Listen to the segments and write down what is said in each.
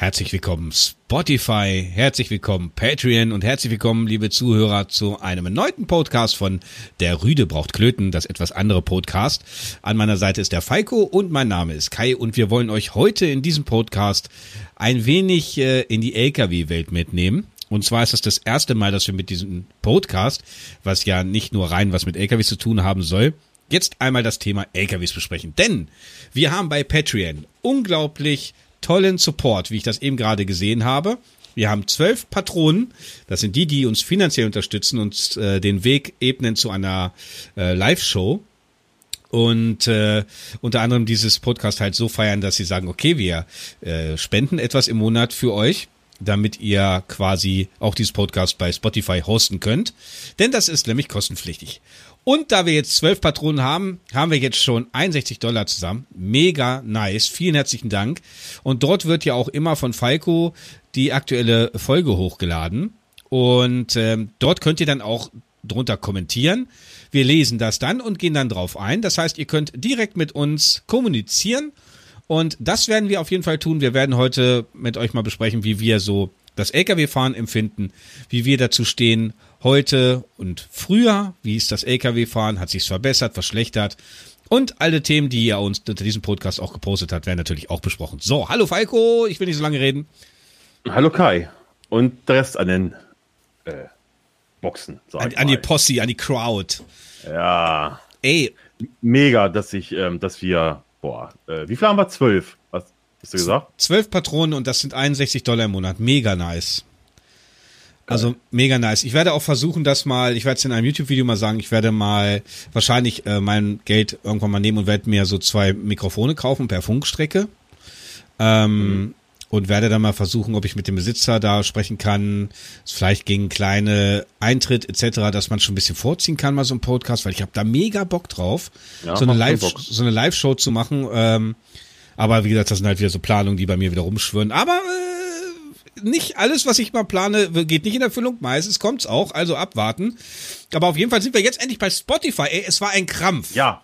Herzlich willkommen Spotify, herzlich willkommen Patreon und herzlich willkommen, liebe Zuhörer, zu einem erneuten Podcast von Der Rüde braucht Klöten, das etwas andere Podcast. An meiner Seite ist der Falco und mein Name ist Kai und wir wollen euch heute in diesem Podcast ein wenig äh, in die LKW-Welt mitnehmen. Und zwar ist das das erste Mal, dass wir mit diesem Podcast, was ja nicht nur rein was mit LKWs zu tun haben soll, jetzt einmal das Thema LKWs besprechen. Denn wir haben bei Patreon unglaublich tollen Support, wie ich das eben gerade gesehen habe. Wir haben zwölf Patronen. Das sind die, die uns finanziell unterstützen und äh, den Weg ebnen zu einer äh, Live-Show. Und äh, unter anderem dieses Podcast halt so feiern, dass sie sagen, okay, wir äh, spenden etwas im Monat für euch, damit ihr quasi auch dieses Podcast bei Spotify hosten könnt. Denn das ist nämlich kostenpflichtig. Und da wir jetzt zwölf Patronen haben, haben wir jetzt schon 61 Dollar zusammen. Mega nice. Vielen herzlichen Dank. Und dort wird ja auch immer von Falco die aktuelle Folge hochgeladen. Und ähm, dort könnt ihr dann auch drunter kommentieren. Wir lesen das dann und gehen dann drauf ein. Das heißt, ihr könnt direkt mit uns kommunizieren. Und das werden wir auf jeden Fall tun. Wir werden heute mit euch mal besprechen, wie wir so das Lkw-Fahren empfinden, wie wir dazu stehen heute und früher, wie ist das Lkw-Fahren, hat sich's verbessert, verschlechtert und alle Themen, die ihr uns unter diesem Podcast auch gepostet hat, werden natürlich auch besprochen. So, hallo Falco, ich will nicht so lange reden. Hallo Kai und der Rest an den äh, Boxen. An, an die Posse, an die Crowd. Ja. Ey. Mega, dass ich, ähm, dass wir, boah, äh, wie viel haben wir? Zwölf. Was hast du gesagt? Zwölf Patronen und das sind 61 Dollar im Monat. Mega nice. Also mega nice. Ich werde auch versuchen, das mal, ich werde es in einem YouTube-Video mal sagen, ich werde mal wahrscheinlich äh, mein Geld irgendwann mal nehmen und werde mir so zwei Mikrofone kaufen per Funkstrecke. Ähm, mhm. Und werde dann mal versuchen, ob ich mit dem Besitzer da sprechen kann. Vielleicht gegen kleine Eintritt etc., dass man schon ein bisschen vorziehen kann, mal so ein Podcast, weil ich habe da mega Bock drauf, ja, so eine Live, so eine Live-Show zu machen. Ähm, aber wie gesagt, das sind halt wieder so Planungen, die bei mir wieder rumschwören. Aber äh, nicht alles, was ich mal plane, geht nicht in Erfüllung. Meistens kommt's auch, also abwarten. Aber auf jeden Fall sind wir jetzt endlich bei Spotify. Ey, es war ein Krampf. Ja.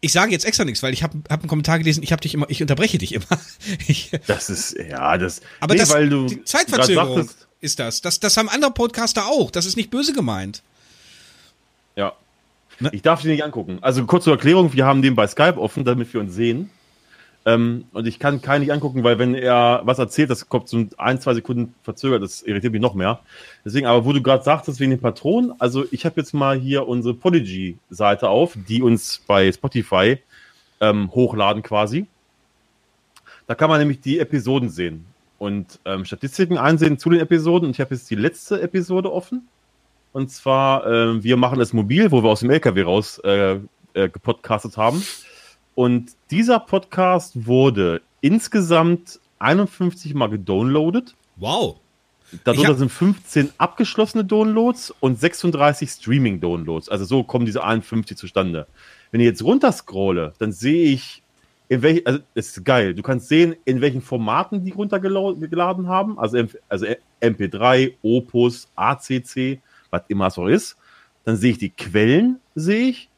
Ich sage jetzt extra nichts, weil ich habe hab einen Kommentar gelesen, ich habe dich immer, ich unterbreche dich immer. Ich, das ist, ja, das. Aber nee, das, weil du die Zeitverzögerung ist das. das. Das haben andere Podcaster auch. Das ist nicht böse gemeint. Ja. Ne? Ich darf die nicht angucken. Also kurz zur Erklärung, wir haben den bei Skype offen, damit wir uns sehen. Ähm, und ich kann keinen nicht angucken, weil wenn er was erzählt, das kommt so ein, zwei Sekunden verzögert, das irritiert mich noch mehr. Deswegen, aber wo du gerade sagtest, wegen den Patronen, also ich habe jetzt mal hier unsere Podigy-Seite auf, die uns bei Spotify ähm, hochladen quasi. Da kann man nämlich die Episoden sehen und ähm, Statistiken einsehen zu den Episoden. Und ich habe jetzt die letzte Episode offen. Und zwar, äh, wir machen es mobil, wo wir aus dem LKW raus äh, äh, gepodcastet haben. Und dieser Podcast wurde insgesamt 51 Mal gedownloadet. Wow. Darunter sind 15 abgeschlossene Downloads und 36 Streaming-Downloads. Also so kommen diese 51 zustande. Wenn ich jetzt runterscrolle, dann sehe ich, in welchen, also es ist geil. Du kannst sehen, in welchen Formaten die runtergeladen haben. Also, also MP3, Opus, ACC, was immer es auch ist. Dann sehe ich die Quellen, sehe ich.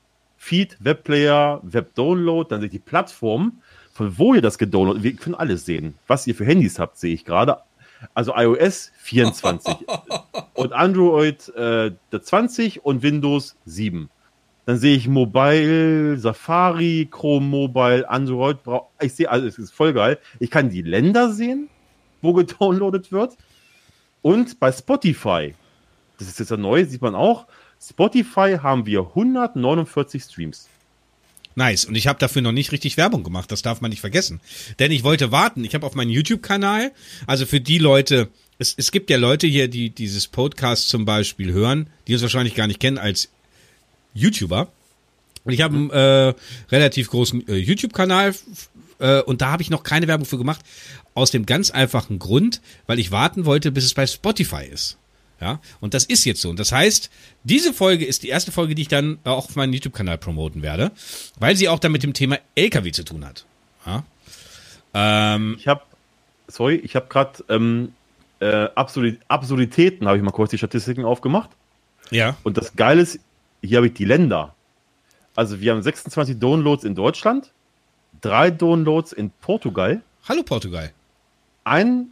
Feed, Webplayer, Webdownload, dann sehe ich die Plattform, von wo ihr das gedownloadet. Wir können alles sehen. Was ihr für Handys habt, sehe ich gerade. Also iOS 24 und Android äh, 20 und Windows 7. Dann sehe ich Mobile, Safari, Chrome Mobile, Android. Ich sehe, also es ist voll geil. Ich kann die Länder sehen, wo gedownloadet wird. Und bei Spotify, das ist jetzt ja neu, sieht man auch, Spotify haben wir 149 Streams. Nice. Und ich habe dafür noch nicht richtig Werbung gemacht. Das darf man nicht vergessen. Denn ich wollte warten. Ich habe auf meinen YouTube-Kanal, also für die Leute, es, es gibt ja Leute hier, die dieses Podcast zum Beispiel hören, die uns wahrscheinlich gar nicht kennen als YouTuber. Und ich habe einen äh, relativ großen äh, YouTube-Kanal äh, und da habe ich noch keine Werbung für gemacht. Aus dem ganz einfachen Grund, weil ich warten wollte, bis es bei Spotify ist. Ja, und das ist jetzt so. Und das heißt, diese Folge ist die erste Folge, die ich dann auch auf meinem YouTube-Kanal promoten werde, weil sie auch dann mit dem Thema LKW zu tun hat. Ja? Ähm, ich habe, sorry, ich habe gerade ähm, äh, Absurd Absurditäten, habe ich mal kurz die Statistiken aufgemacht. Ja. Und das Geile ist, hier habe ich die Länder. Also wir haben 26 Downloads in Deutschland, drei Downloads in Portugal, Hallo Portugal. Ein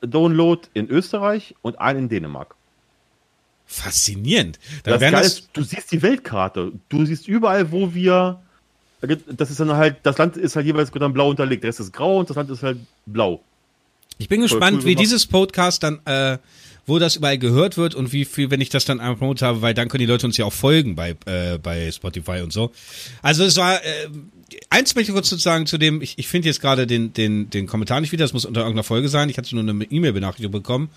Download in Österreich und einen in Dänemark. Faszinierend. Da das, das ist, du siehst die Weltkarte. Du siehst überall, wo wir. Das ist dann halt, das Land ist halt jeweils dann blau unterlegt. Der Rest ist grau und das Land ist halt blau. Ich bin gespannt, cool wie dieses Podcast dann, äh, wo das überall gehört wird und wie viel, wenn ich das dann promote habe, weil dann können die Leute uns ja auch folgen bei, äh, bei Spotify und so. Also es war, äh, eins möchte ich kurz sagen zu dem, ich, ich finde jetzt gerade den, den, den Kommentar nicht wieder, das muss unter irgendeiner Folge sein. Ich hatte nur eine E-Mail-Benachrichtigung bekommen.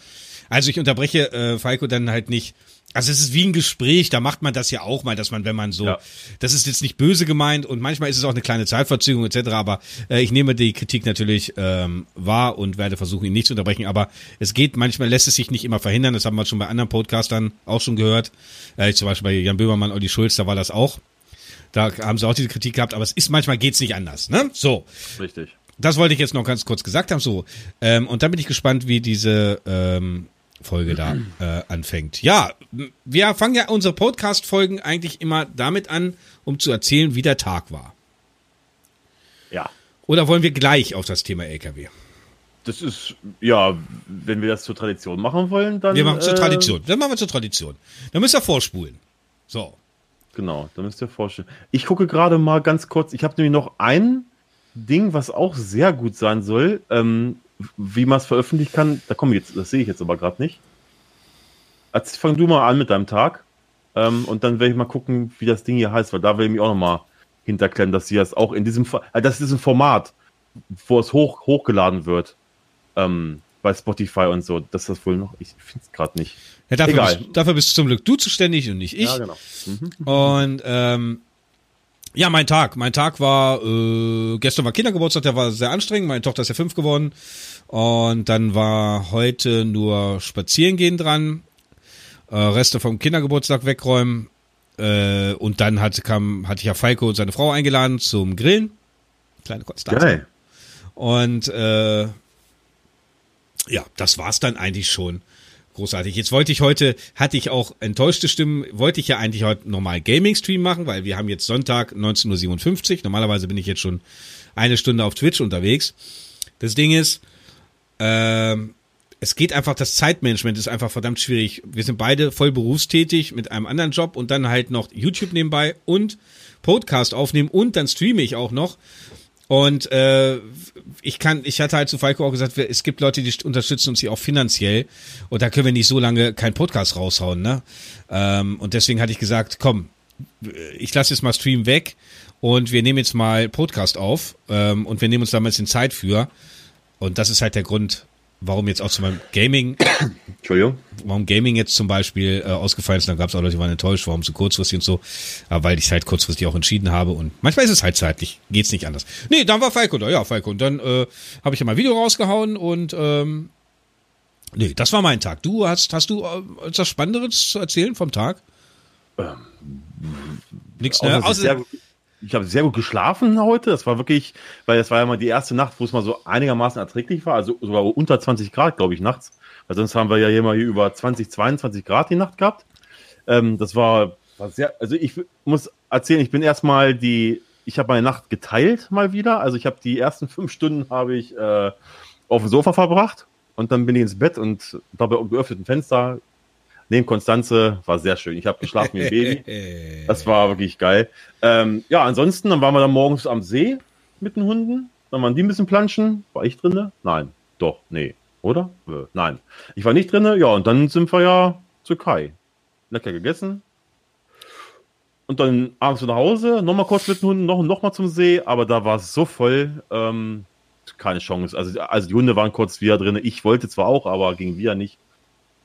Also ich unterbreche äh, Falco dann halt nicht. Also es ist wie ein Gespräch, da macht man das ja auch mal, dass man, wenn man so, ja. das ist jetzt nicht böse gemeint und manchmal ist es auch eine kleine Zeitverzögerung etc., aber äh, ich nehme die Kritik natürlich ähm, wahr und werde versuchen, ihn nicht zu unterbrechen, aber es geht, manchmal lässt es sich nicht immer verhindern, das haben wir schon bei anderen Podcastern auch schon gehört, äh, zum Beispiel bei Jan Böhmermann, Olli Schulz, da war das auch, da haben sie auch diese Kritik gehabt, aber es ist, manchmal geht's nicht anders, ne? So. Richtig. Das wollte ich jetzt noch ganz kurz gesagt haben, so. Ähm, und dann bin ich gespannt, wie diese, ähm, Folge da äh, anfängt. Ja, wir fangen ja unsere Podcast-Folgen eigentlich immer damit an, um zu erzählen, wie der Tag war. Ja. Oder wollen wir gleich auf das Thema LKW? Das ist, ja, wenn wir das zur Tradition machen wollen, dann. Wir machen es zur äh, Tradition. Dann machen wir zur Tradition. Dann müsst ihr vorspulen. So. Genau, dann müsst ihr vorstellen. Ich gucke gerade mal ganz kurz. Ich habe nämlich noch ein Ding, was auch sehr gut sein soll. Ähm, wie man es veröffentlichen kann, da komme ich jetzt, das sehe ich jetzt aber gerade nicht. Also fang du mal an mit deinem Tag ähm, und dann werde ich mal gucken, wie das Ding hier heißt, weil da will ich mich auch nochmal hinterklemmen, dass sie das auch in diesem, also das ist ein Format, wo es hoch, hochgeladen wird ähm, bei Spotify und so, dass das wohl noch, ich finde es gerade nicht. Ja, dafür, Egal. Bist, dafür bist du zum Glück du zuständig und nicht ich. Ja, genau. Mhm. Und ähm, ja, mein Tag. Mein Tag war, äh, gestern war Kindergeburtstag, der war sehr anstrengend. Meine Tochter ist ja fünf geworden. Und dann war heute nur Spazierengehen dran. Äh, Reste vom Kindergeburtstag wegräumen. Äh, und dann hat, kam, hatte ich ja Falco und seine Frau eingeladen zum Grillen. Kleine Konstanze. Geil. Und äh, ja, das war's dann eigentlich schon. Großartig. Jetzt wollte ich heute, hatte ich auch enttäuschte Stimmen, wollte ich ja eigentlich heute normal Gaming-Stream machen, weil wir haben jetzt Sonntag 19.57 Uhr. Normalerweise bin ich jetzt schon eine Stunde auf Twitch unterwegs. Das Ding ist, ähm, es geht einfach, das Zeitmanagement ist einfach verdammt schwierig. Wir sind beide voll berufstätig mit einem anderen Job und dann halt noch YouTube nebenbei und Podcast aufnehmen und dann streame ich auch noch. Und äh, ich kann, ich hatte halt zu Falco auch gesagt, es gibt Leute, die unterstützen uns hier auch finanziell und da können wir nicht so lange keinen Podcast raushauen, ne? Ähm, und deswegen hatte ich gesagt, komm, ich lasse jetzt mal Stream weg und wir nehmen jetzt mal Podcast auf ähm, und wir nehmen uns damals in Zeit für. Und das ist halt der Grund, warum jetzt auch zu meinem Gaming, Entschuldigung, warum Gaming jetzt zum Beispiel äh, ausgefallen ist, dann gab es auch Leute, die waren enttäuscht, warum so kurzfristig und so, aber weil ich es halt kurzfristig auch entschieden habe und manchmal ist es halt zeitlich, geht's nicht anders. Nee, dann war Falco da, ja, Falco. Und dann äh, habe ich ja mein Video rausgehauen und ähm, nee, das war mein Tag. Du hast, hast du äh, etwas Spannenderes zu erzählen vom Tag? Ähm, Nichts, ne? Außer, ich habe sehr gut geschlafen heute. Das war wirklich, weil das war ja mal die erste Nacht, wo es mal so einigermaßen erträglich war, also sogar unter 20 Grad, glaube ich, nachts. Weil sonst haben wir ja hier mal hier über 20, 22 Grad die Nacht gehabt. Ähm, das war, war sehr, also ich muss erzählen, ich bin erstmal die, ich habe meine Nacht geteilt mal wieder. Also ich habe die ersten fünf Stunden habe ich äh, auf dem Sofa verbracht und dann bin ich ins Bett und dabei geöffneten Fenster neben Konstanze war sehr schön. Ich habe geschlafen wie ein Baby. Das war wirklich geil. Ähm, ja, ansonsten, dann waren wir dann morgens am See mit den Hunden. Dann waren die ein bisschen planschen. War ich drinne? Nein. Doch, nee. Oder? Äh, nein. Ich war nicht drinne. Ja, und dann sind wir ja zu Kai. Lecker gegessen. Und dann abends nach Hause, nochmal kurz mit den Hunden, noch, noch mal zum See, aber da war es so voll, ähm, keine Chance. Also, also die Hunde waren kurz wieder drin. Ich wollte zwar auch, aber ging wieder nicht.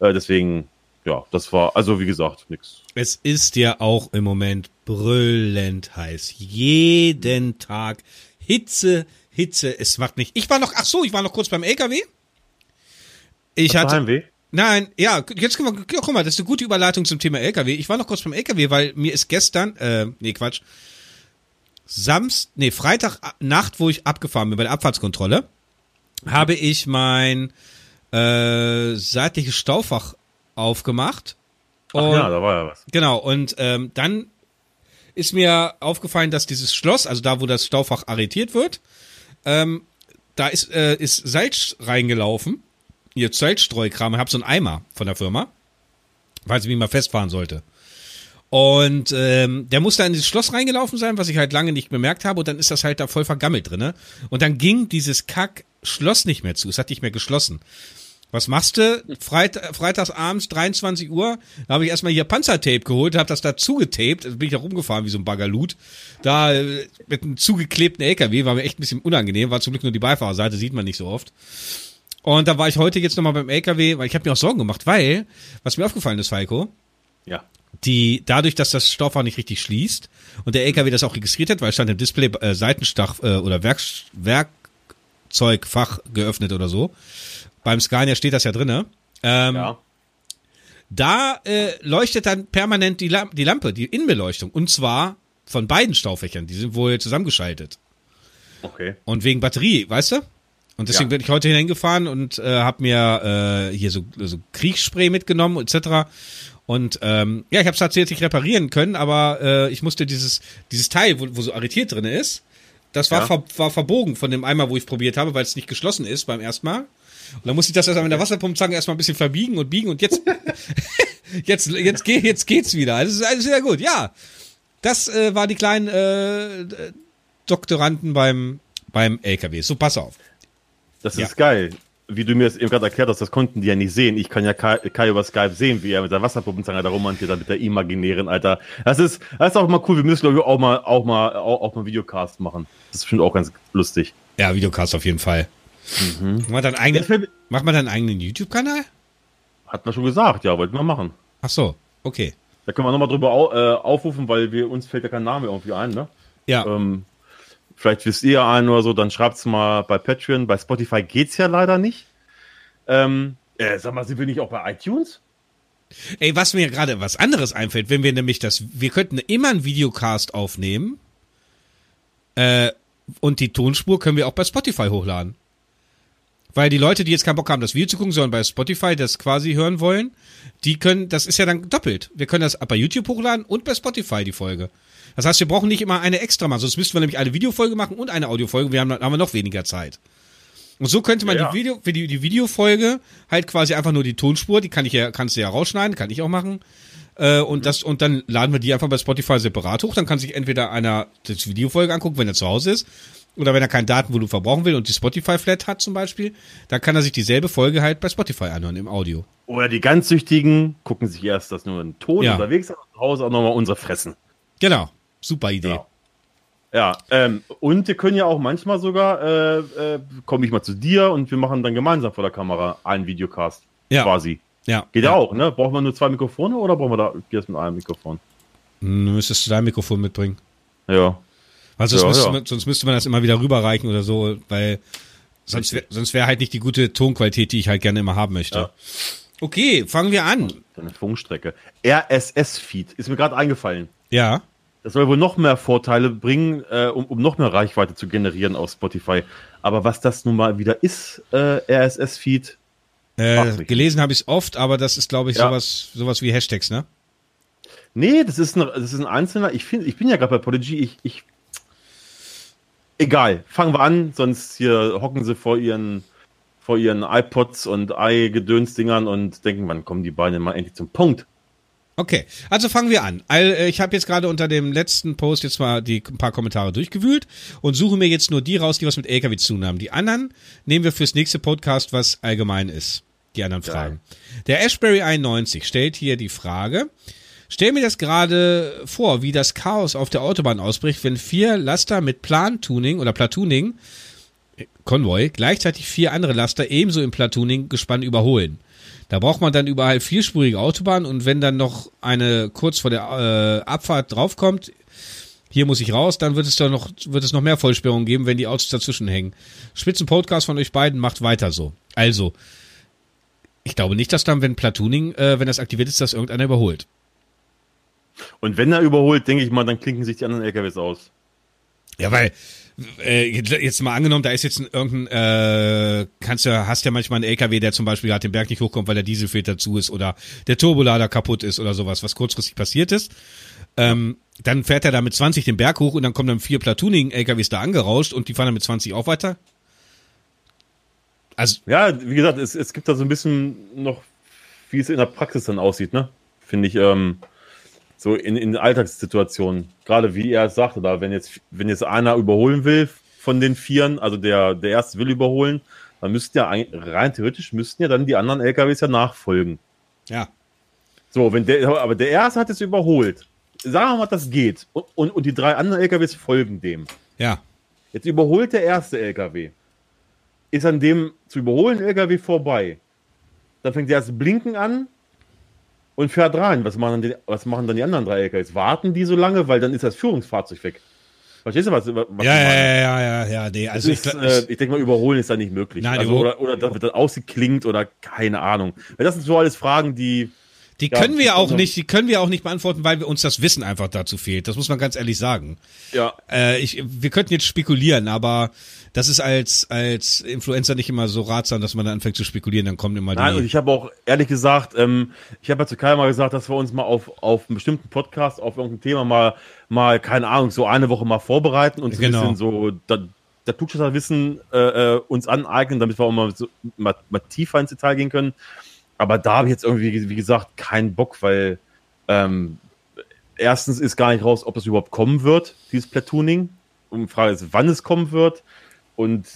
Äh, deswegen ja, das war, also wie gesagt, nix. Es ist ja auch im Moment brüllend heiß. Jeden Tag Hitze, Hitze, es macht nicht. Ich war noch, ach so, ich war noch kurz beim LKW. Ich Was hatte. Heimweh? Nein, ja, jetzt guck mal, guck mal, das ist eine gute Überleitung zum Thema LKW. Ich war noch kurz beim LKW, weil mir ist gestern, äh, nee, Quatsch, Samst, nee, Freitagnacht, wo ich abgefahren bin bei der Abfahrtskontrolle, habe ich mein äh, seitliches Staufach aufgemacht. Und, Ach ja, da war ja was. Genau, und ähm, dann ist mir aufgefallen, dass dieses Schloss, also da, wo das Staufach arretiert wird, ähm, da ist, äh, ist Salz reingelaufen. Hier Salzstreukram. Ich habe so einen Eimer von der Firma. Weil sie mich mal festfahren sollte. Und ähm, der musste in dieses Schloss reingelaufen sein, was ich halt lange nicht bemerkt habe. Und dann ist das halt da voll vergammelt drinne. Und dann ging dieses Kack-Schloss nicht mehr zu. Es hat nicht mehr geschlossen. Was machst du? Freit Freitags abends, 23 Uhr, da habe ich erstmal hier Panzertape geholt, habe das da zugetaped, da bin ich da rumgefahren wie so ein Bagalut. Da äh, mit einem zugeklebten LKW, war mir echt ein bisschen unangenehm, war zum Glück nur die Beifahrerseite, sieht man nicht so oft. Und da war ich heute jetzt nochmal beim LKW, weil ich habe mir auch Sorgen gemacht, weil, was mir aufgefallen ist, Falco, Ja. die dadurch, dass das Stoffhaar nicht richtig schließt und der LKW das auch registriert hat, weil es stand im Display äh, Seitenstach äh, oder Werk, Werkzeugfach geöffnet oder so. Beim Scania steht das ja drinne. Ähm, Ja. Da äh, leuchtet dann permanent die, Lam die Lampe, die Innenbeleuchtung. Und zwar von beiden Staufächern. Die sind wohl zusammengeschaltet. Okay. Und wegen Batterie, weißt du? Und deswegen Ja. bin ich heute hingefahren und äh, habe mir äh, hier so, so Kriegsspray mitgenommen etc. Und ähm, ja, ich habe es tatsächlich reparieren können, aber äh, ich musste dieses dieses Teil, wo, wo so arretiert drin ist, das war, Ja. ver, war verbogen von dem Eimer, wo ich probiert habe, weil es nicht geschlossen ist beim ersten Mal. Und dann musste ich das erstmal mit der Wasserpumpenzange erstmal ein bisschen verbiegen und biegen und jetzt jetzt jetzt geht jetzt geht's wieder. Also es ist alles sehr gut. Ja, das äh, war die kleinen äh, Doktoranden beim beim LKW. So pass auf. Das Ja. ist geil. Wie du mir das eben gerade erklärt hast, das konnten die ja nicht sehen. Ich kann ja Kai, Kai über Skype sehen, wie er mit der Wasserpuppenzange da rumhantiert hat, mit der imaginären, Alter. Das ist, das ist auch mal cool. Wir müssen, glaube ich, auch mal, auch mal, auch, auch mal Videocast machen. Das ist bestimmt auch ganz lustig. Ja, Videocast auf jeden Fall. Macht man deinen Jetzt eigenen, macht man eigenen YouTube-Kanal? Hat man schon gesagt, ja, wollten wir machen. Ach so, okay. Da können wir nochmal drüber au, äh, aufrufen, weil wir, uns fällt ja kein Name irgendwie ein, ne? Ja, Ähm, vielleicht wisst ihr einen oder so, dann schreibt's mal bei Patreon. Bei Spotify geht's ja leider nicht. Ähm, äh, sag mal, sind wir nicht auch bei iTunes? ey, was mir gerade was anderes einfällt, wenn wir nämlich das, wir könnten immer einen Videocast aufnehmen, äh, und die Tonspur können wir auch bei Spotify hochladen. Weil die Leute, die jetzt keinen Bock haben, das Video zu gucken, sondern bei Spotify das quasi hören wollen, die können, das ist ja dann doppelt. Wir können das bei YouTube hochladen und bei Spotify die Folge. Das heißt, wir brauchen nicht immer eine extra machen, sonst müssten wir nämlich eine Videofolge machen und eine Audiofolge. Wir haben, dann haben wir noch weniger Zeit. Und so könnte man Ja, die Video, für die, die Videofolge halt quasi einfach nur die Tonspur, die kann ich ja, kannst du ja rausschneiden, kann ich auch machen. Äh, und das, und dann laden wir die einfach bei Spotify separat hoch. Dann kann sich entweder einer das Videofolge angucken, wenn er zu Hause ist, oder wenn er kein Datenvolumen verbrauchen will und die Spotify-Flat hat zum Beispiel, dann kann er sich dieselbe Folge halt bei Spotify anhören im Audio. Oder die ganz Süchtigen gucken sich erst das nur in Ton Ja. unterwegs und zu Hause auch nochmal unsere fressen. Genau. Super Idee. Genau. Ja, ähm, und wir können ja auch manchmal sogar, äh, äh, komme ich mal zu dir und wir machen dann gemeinsam vor der Kamera einen Videocast. Ja. Quasi. Ja. Geht ja auch, ne? Brauchen wir nur zwei Mikrofone oder brauchen wir da das mit einem Mikrofon? Hm, müsstest du dein Mikrofon mitbringen. Ja. Weil sonst, Ja, müsste ja. Man, sonst müsste man das immer wieder rüberreichen oder so, weil sonst wäre sonst wär halt nicht die gute Tonqualität, die ich halt gerne immer haben möchte. Ja. Okay, fangen wir an. Eine Funkstrecke. RSS-Feed ist mir gerade eingefallen. Ja. Das soll wohl noch mehr Vorteile bringen, äh, um, um noch mehr Reichweite zu generieren auf Spotify. Aber was das nun mal wieder ist, äh, RSS-Feed, Äh, gelesen habe ich es oft, aber das ist, glaube ich, Ja. sowas, sowas wie Hashtags, ne? Nee, das ist ein, das ist ein einzelner. Ich finde, ich bin ja gerade bei Podigy. Ich, ich, egal. Fangen wir an, sonst hier hocken sie vor ihren, vor ihren iPods und i-Gedönsdingern und denken, wann kommen die Beine mal endlich zum Punkt? Okay, also fangen wir an. Äh, Ich habe jetzt gerade unter dem letzten Post jetzt mal die ein paar Kommentare durchgewühlt und suche mir jetzt nur die raus, die was mit LKW zu tun haben. Die anderen nehmen wir fürs nächste Podcast, was allgemein ist. Die anderen. Fragen. Der Ashbury 91 stellt hier die Frage. Stell mir das gerade vor, wie das Chaos auf der Autobahn ausbricht, wenn vier Laster mit Plantuning oder Platooning äh, Konvoi gleichzeitig vier andere Laster ebenso im Platooning-Gespann überholen. Da braucht man dann überall vierspurige Autobahn und wenn dann noch eine kurz vor der äh, Abfahrt draufkommt, hier muss ich raus, dann wird es doch noch, wird es noch mehr Vollsperrungen geben, wenn die Autos dazwischen hängen. Spitzen-Podcast von euch beiden macht weiter so. Also, ich glaube nicht, dass dann, wenn Platooning, äh, wenn das aktiviert ist, dass irgendeiner überholt. Und wenn er überholt, denke ich mal, dann klinken sich die anderen LKWs aus. Ja, weil äh, jetzt mal angenommen, da ist jetzt ein, irgendein, äh, kannst ja, hast ja manchmal einen LKW, der zum Beispiel gerade den Berg nicht hochkommt, weil der Dieselfilter zu ist oder der Turbolader kaputt ist oder sowas, was kurzfristig passiert ist. Ähm, dann fährt er da mit 20 den Berg hoch und dann kommen dann vier Platooning-LKWs da angerauscht und die fahren dann mit 20 auch weiter. Also, ja, wie gesagt, es, es gibt da so ein bisschen noch, wie es in der Praxis dann aussieht, ne? Finde ich, ähm, so in, in Alltagssituationen. Gerade wie er sagte da, wenn jetzt, wenn jetzt einer überholen will von den Vieren, also der, der erste will überholen, dann müssten ja rein theoretisch müssten ja dann die anderen LKWs ja nachfolgen. Ja. So, wenn der, aber der erste hat es überholt. Sagen wir mal, das geht. Und, und, und die drei anderen LKWs folgen dem. Ja. Jetzt überholt der erste LKW. Ist an dem zu überholen LKW vorbei. Dann fängt der erste Blinken an und fährt rein. Was machen, die, was machen dann die anderen drei LKWs? Warten die so lange, weil dann ist das Führungsfahrzeug weg. Verstehst du, was, was ja, ja, ja, ja, ja, nee, also ist, ich, äh, ich denke mal, überholen ist da nicht möglich. Nein, also, oder, oder das wird dann ausgeklingt oder keine Ahnung. Das sind so alles Fragen, die. Die ja, können wir auch nicht, die können wir auch nicht beantworten, weil wir uns das Wissen einfach dazu fehlt. Das muss man ganz ehrlich sagen. Ja. Äh, ich, wir könnten jetzt spekulieren, aber das ist als, als Influencer nicht immer so ratsam, dass man dann anfängt zu spekulieren, dann kommt immer die. Nein, und ich habe auch ehrlich gesagt, ähm, ich habe ja zu Kai mal gesagt, dass wir uns mal auf, auf einen bestimmten Podcast, auf irgendein Thema mal, mal, keine Ahnung, so eine Woche mal vorbereiten und so genau. ein bisschen so da, der Klugscheißer-Wissen äh, äh, uns aneignen, damit wir auch mal, so, mal, mal tiefer ins Detail gehen können. Aber da habe ich jetzt irgendwie, wie gesagt, keinen Bock, weil ähm, erstens ist gar nicht raus, ob das überhaupt kommen wird, dieses Platooning. Und die Frage ist, wann es kommen wird. Und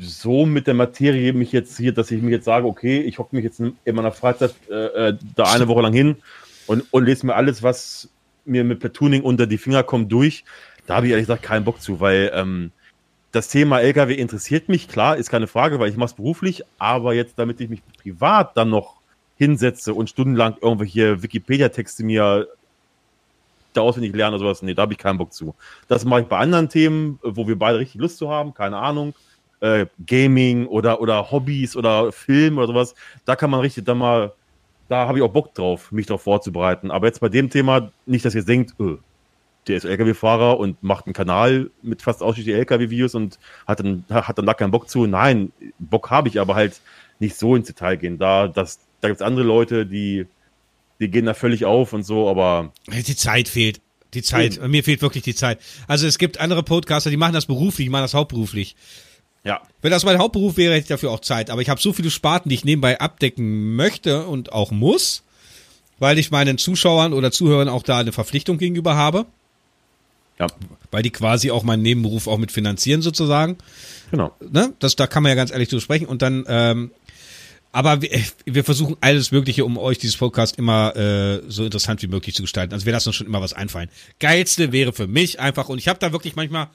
so mit der Materie mich jetzt hier, dass ich mir jetzt sage, okay, ich hocke mich jetzt in meiner Freizeit äh, äh, da eine Woche lang hin und, und lese mir alles, was mir mit Platooning unter die Finger kommt, durch. Da habe ich ehrlich gesagt keinen Bock zu, weil ähm, das Thema LKW interessiert mich, klar, ist keine Frage, weil ich mache es beruflich, aber jetzt, damit ich mich privat dann noch hinsetze und stundenlang irgendwelche Wikipedia-Texte mir da auswendig lerne oder sowas, nee, da habe ich keinen Bock zu. Das mache ich bei anderen Themen, wo wir beide richtig Lust zu haben, keine Ahnung. Äh, Gaming oder, oder Hobbys oder Film oder sowas, da kann man richtig dann mal, da habe ich auch Bock drauf, mich darauf vorzubereiten. Aber jetzt bei dem Thema nicht, dass ihr denkt, öh, der ist LKW-Fahrer und macht einen Kanal mit fast ausschließlich LKW-Videos und hat dann, hat dann da keinen Bock zu. Nein, Bock habe ich aber halt nicht so ins Detail gehen. Da, das, da gibt es andere Leute, die die gehen da völlig auf und so, aber. Die Zeit fehlt. Die Zeit. Eben. Mir fehlt wirklich die Zeit. Also es gibt andere Podcaster, die machen das beruflich, die machen das hauptberuflich. Ja. Wenn das mein Hauptberuf wäre, hätte ich dafür auch Zeit. Aber ich habe so viele Sparten, die ich nebenbei abdecken möchte und auch muss, weil ich meinen Zuschauern oder Zuhörern auch da eine Verpflichtung gegenüber habe. Ja. Weil die quasi auch meinen Nebenberuf auch mit finanzieren sozusagen. Genau. Ne? Das, da kann man ja ganz ehrlich zu sprechen. Und dann ähm, aber wir, wir, versuchen alles Mögliche, um euch dieses Podcast immer äh, so interessant wie möglich zu gestalten. Also wir lassen uns schon immer was einfallen. Geilste wäre für mich einfach, und ich habe da wirklich manchmal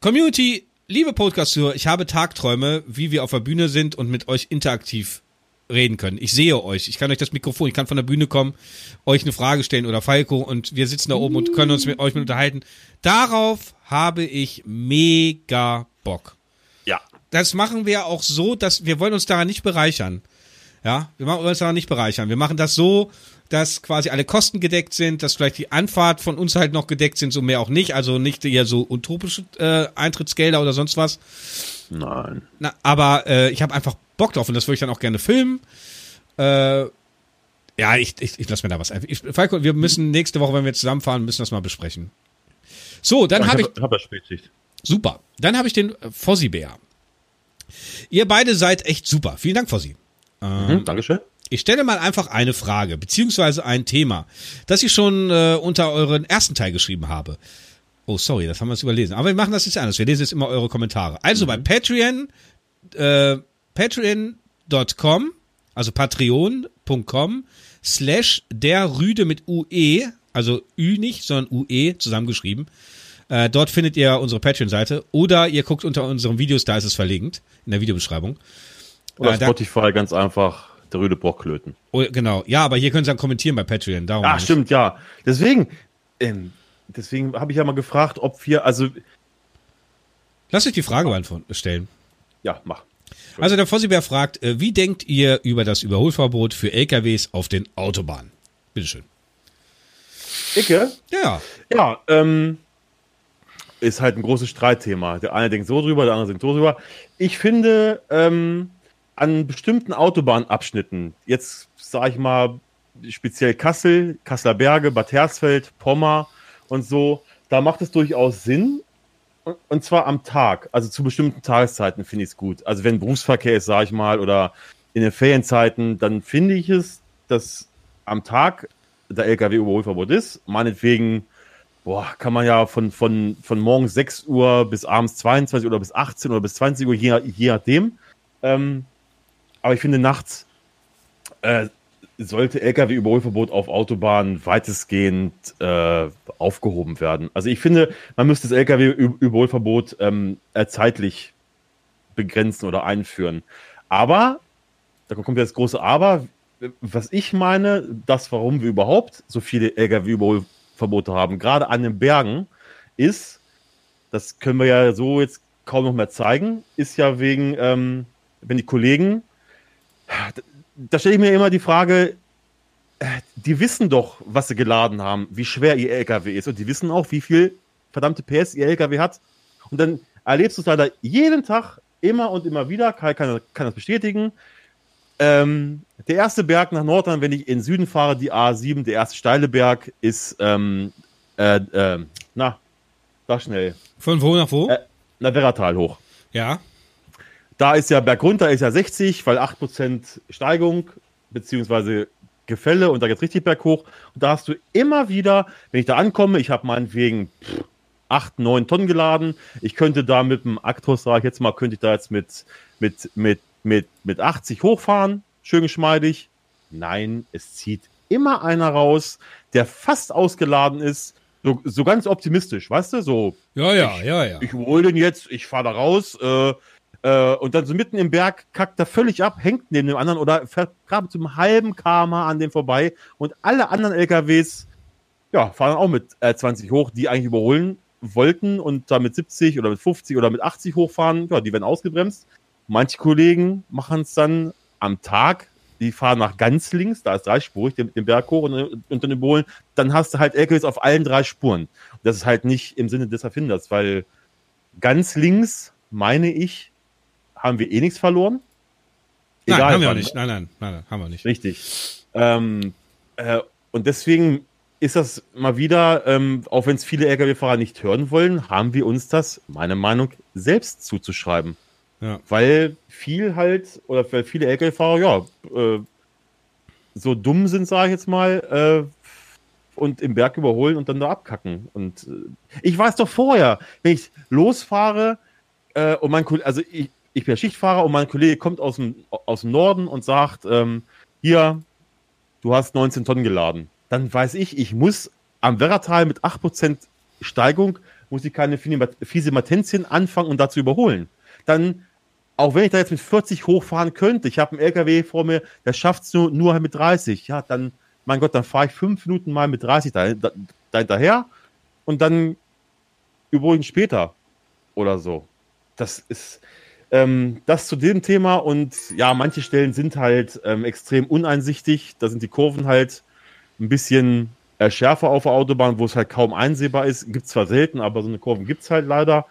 Community, liebe Podcast-Hörer, ich habe Tagträume, wie wir auf der Bühne sind und mit euch interaktiv reden können. Ich sehe euch, ich kann euch das Mikrofon, ich kann von der Bühne kommen, euch eine Frage stellen oder Falco und wir sitzen da oben und können uns mit euch mit unterhalten. Darauf habe ich mega Bock das machen wir auch so, dass wir wollen uns daran nicht bereichern. Ja, wir wollen uns daran nicht bereichern. Wir machen das so, dass quasi alle Kosten gedeckt sind, dass vielleicht die Anfahrt von uns halt noch gedeckt sind, so mehr auch nicht. Also nicht eher so utopische äh, Eintrittsgelder oder sonst was. Nein. Na, aber äh, ich habe einfach Bock drauf und das würde ich dann auch gerne filmen. Äh, ja, ich, ich, ich lasse mir da was einfach. Ich, Falco, wir müssen nächste Woche, wenn wir zusammenfahren, müssen das mal besprechen. So, dann habe ich. Hab, hab Spätschicht. Super. Dann habe ich den Fossi-Bär. Ihr beide seid echt super. Vielen Dank, Fossi. Ähm, mhm, Dankeschön. Ich stelle mal einfach eine Frage, beziehungsweise ein Thema, das ich schon äh, unter euren ersten Teil geschrieben habe. Oh, sorry, das haben wir jetzt überlesen. Aber wir machen das jetzt anders. Wir lesen jetzt immer eure Kommentare. Also mhm. bei Patreon, äh, patreon.com, also patreon.com, slash der Rüde mit UE, also Ü nicht, sondern UE zusammengeschrieben. Äh, dort findet ihr unsere Patreon-Seite oder ihr guckt unter unseren Videos, da ist es verlinkt, in der Videobeschreibung. Oder äh, Spotify ganz einfach der Rüde Brocklöten. Oh, genau, ja, aber hier können Sie dann kommentieren bei Patreon. Darum ah, stimmt, ja. Deswegen, ähm, deswegen habe ich ja mal gefragt, ob wir, also. Lass euch die Frage stellen. Ja, mach. Also der Vossibär fragt, äh, wie denkt ihr über das Überholverbot für LKWs auf den Autobahnen? Bitteschön. Icke? Ja. Ja, ähm, ist halt ein großes Streitthema. Der eine denkt so drüber, der andere denkt so drüber. Ich finde, ähm, an bestimmten Autobahnabschnitten, jetzt sage ich mal speziell Kassel, Kasseler Berge, Bad Hersfeld, Pommer und so, da macht es durchaus Sinn. und, zwar am Tag, also zu bestimmten Tageszeiten finde ich es gut. Also wenn Berufsverkehr ist, sage ich mal, oder in den Ferienzeiten, dann finde ich es, dass am Tag der LKW-Überholverbot ist. Meinetwegen, boah, kann man ja von, von, von morgens 6 Uhr bis abends 22 oder bis 18 oder bis 20 Uhr, je, je nachdem. Ähm, aber ich finde, nachts äh, sollte Lkw-Überholverbot auf Autobahnen weitestgehend äh, aufgehoben werden. Also ich finde, man müsste das Lkw-Überholverbot ähm, äh, zeitlich begrenzen oder einführen. Aber, da kommt jetzt das große Aber, was ich meine, das, warum wir überhaupt so viele Lkw-Überholverbote haben, gerade an den Bergen, ist, das können wir ja so jetzt kaum noch mehr zeigen, ist ja wegen, ähm, wenn die Kollegen da stelle ich mir immer die Frage, die wissen doch, was sie geladen haben, wie schwer ihr LKW ist. Und die wissen auch, wie viel verdammte PS ihr LKW hat. Und dann erlebst du es leider jeden Tag, immer und immer wieder. Kai kann, kann das bestätigen. Ähm, der erste Berg nach Nordrhein, wenn ich in Süden fahre, die A7, der erste steile Berg ist, ähm, äh, äh, na, da schnell. Von wo nach wo? Äh, na, Werratal hoch. Ja. Da ist ja Berg runter, ist ja 60, weil 8% Steigung, beziehungsweise Gefälle und da geht richtig berghoch. Und da hast du immer wieder, wenn ich da ankomme, ich habe meinetwegen 8, 9 Tonnen geladen. Ich könnte da mit dem Actros, sage ich jetzt mal, könnte ich da jetzt mit, mit, mit, mit, mit 80 hochfahren. Schön geschmeidig. Nein, es zieht immer einer raus, der fast ausgeladen ist. So, so ganz optimistisch, weißt du? So. Ja, ja, ich, ja, ja. Ich hole den jetzt, ich fahre da raus, äh, äh, und dann so mitten im Berg kackt er völlig ab, hängt neben dem anderen oder fährt gerade zum halben Karma an dem vorbei. Und alle anderen LKWs, ja, fahren auch mit äh, 20 hoch, die eigentlich überholen wollten und da mit 70 oder mit 50 oder mit 80 hochfahren, ja, die werden ausgebremst. Manche Kollegen machen es dann am Tag, die fahren nach ganz links, da ist dreispurig, den, den Berg hoch und, und dann überholen. Dann hast du halt LKWs auf allen drei Spuren. Und das ist halt nicht im Sinne des Erfinders, weil ganz links, meine ich, haben wir eh nichts verloren. Egal, nein, haben wir auch nicht. Nein, nein, nein, nein, haben wir nicht. Richtig. Ähm, äh, und deswegen ist das mal wieder, ähm, auch wenn es viele Lkw-Fahrer nicht hören wollen, haben wir uns das, meiner Meinung, selbst zuzuschreiben. Ja. Weil viel halt, oder weil viele Lkw-Fahrer, ja, äh, so dumm sind, sage ich jetzt mal, äh, und im Berg überholen und dann da abkacken. Und äh, ich weiß doch vorher, wenn ich losfahre äh, und mein Kollege, also ich, ich bin Schichtfahrer und mein Kollege kommt aus dem, aus dem Norden und sagt, ähm, hier, du hast 19 Tonnen geladen. Dann weiß ich, ich muss am Werratal mit 8% Steigung, muss ich keine fiese Matenzien anfangen und dazu überholen. Dann, auch wenn ich da jetzt mit 40 hochfahren könnte, ich habe einen LKW vor mir, der schafft es nur, nur mit 30, ja, dann, mein Gott, dann fahre ich fünf Minuten mal mit 30 da, da, da hinterher und dann ihn später oder so. Das ist, ähm, das zu dem Thema und ja, manche Stellen sind halt ähm, extrem uneinsichtig. Da sind die Kurven halt ein bisschen äh, schärfer auf der Autobahn, wo es halt kaum einsehbar ist. Gibt zwar selten, aber so eine Kurve gibt es halt leider.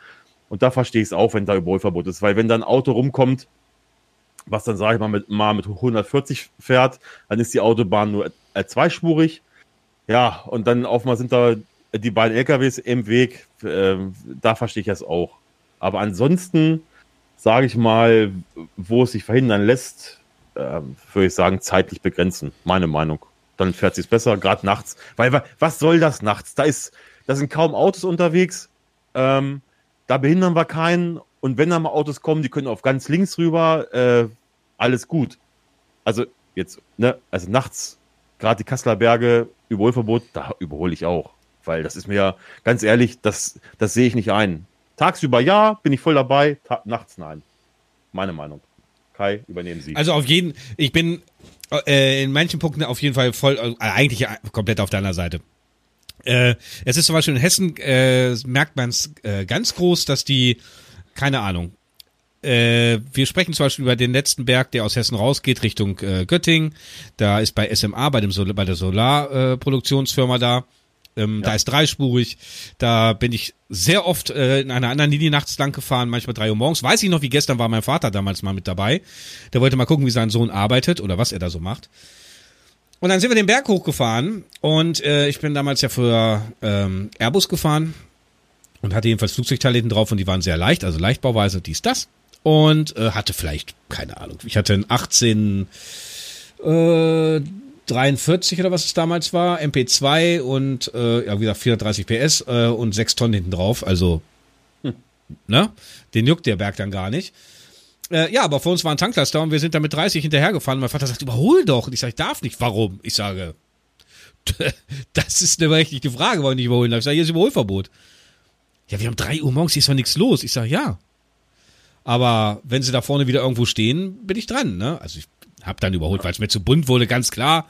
Und da verstehe ich es auch, wenn da Überholverbot ist, weil wenn da ein Auto rumkommt, was dann sage ich mal mit, mal mit 140 fährt, dann ist die Autobahn nur äh, zweispurig. Ja, und dann auf mal sind da die beiden LKWs im Weg. Äh, da verstehe ich es auch. Aber ansonsten sage ich mal, wo es sich verhindern lässt, äh, würde ich sagen, zeitlich begrenzen. Meine Meinung. Dann fährt sich besser, gerade nachts. Weil, was soll das nachts? Da ist, da sind kaum Autos unterwegs. Ähm, da behindern wir keinen. Und wenn da mal Autos kommen, die können auf ganz links rüber. Äh, alles gut. Also jetzt, ne, also nachts, gerade die Kasseler Berge, Überholverbot, da überhole ich auch. Weil das ist mir ganz ehrlich, das, das sehe ich nicht ein. Tagsüber ja, bin ich voll dabei, nachts nein. Meine Meinung. Kai, übernehmen Sie. Also auf jeden, ich bin äh, in manchen Punkten auf jeden Fall voll, äh, eigentlich komplett auf deiner Seite. Äh, es ist zum Beispiel in Hessen, äh, merkt man es äh, ganz groß, dass die, keine Ahnung, äh, wir sprechen zum Beispiel über den letzten Berg, der aus Hessen rausgeht, Richtung äh, Göttingen. Da ist bei SMA, bei, dem Sol bei der Solarproduktionsfirma äh, da, ähm, ja. Da ist dreispurig. Da bin ich sehr oft äh, in einer anderen Linie nachts lang gefahren, manchmal drei Uhr morgens. Weiß ich noch, wie gestern war mein Vater damals mal mit dabei. Der wollte mal gucken, wie sein Sohn arbeitet oder was er da so macht. Und dann sind wir den Berg hochgefahren und äh, ich bin damals ja für ähm, Airbus gefahren und hatte jedenfalls Flugzeugteile hinten drauf und die waren sehr leicht, also Leichtbauweise, dies, das. Und äh, hatte vielleicht, keine Ahnung, ich hatte einen 18 äh, 43 oder was es damals war, MP2 und äh, ja, wie gesagt 430 PS äh, und 6 Tonnen hinten drauf. Also, hm. ne? Den juckt der Berg dann gar nicht. Äh, ja, aber vor uns war ein Tanklaster und wir sind da mit 30 hinterhergefahren. Mein Vater sagt, überhol doch. Und ich sage, ich darf nicht. Warum? Ich sage, das ist eine berechtigte Frage, warum ich nicht überholen darf. Ich sage, hier ist Überholverbot. Ja, wir haben 3 Uhr morgens, hier ist doch nichts los. Ich sage, ja. Aber wenn sie da vorne wieder irgendwo stehen, bin ich dran. Ne? Also ich habe dann überholt, weil es mir zu bunt wurde, ganz klar.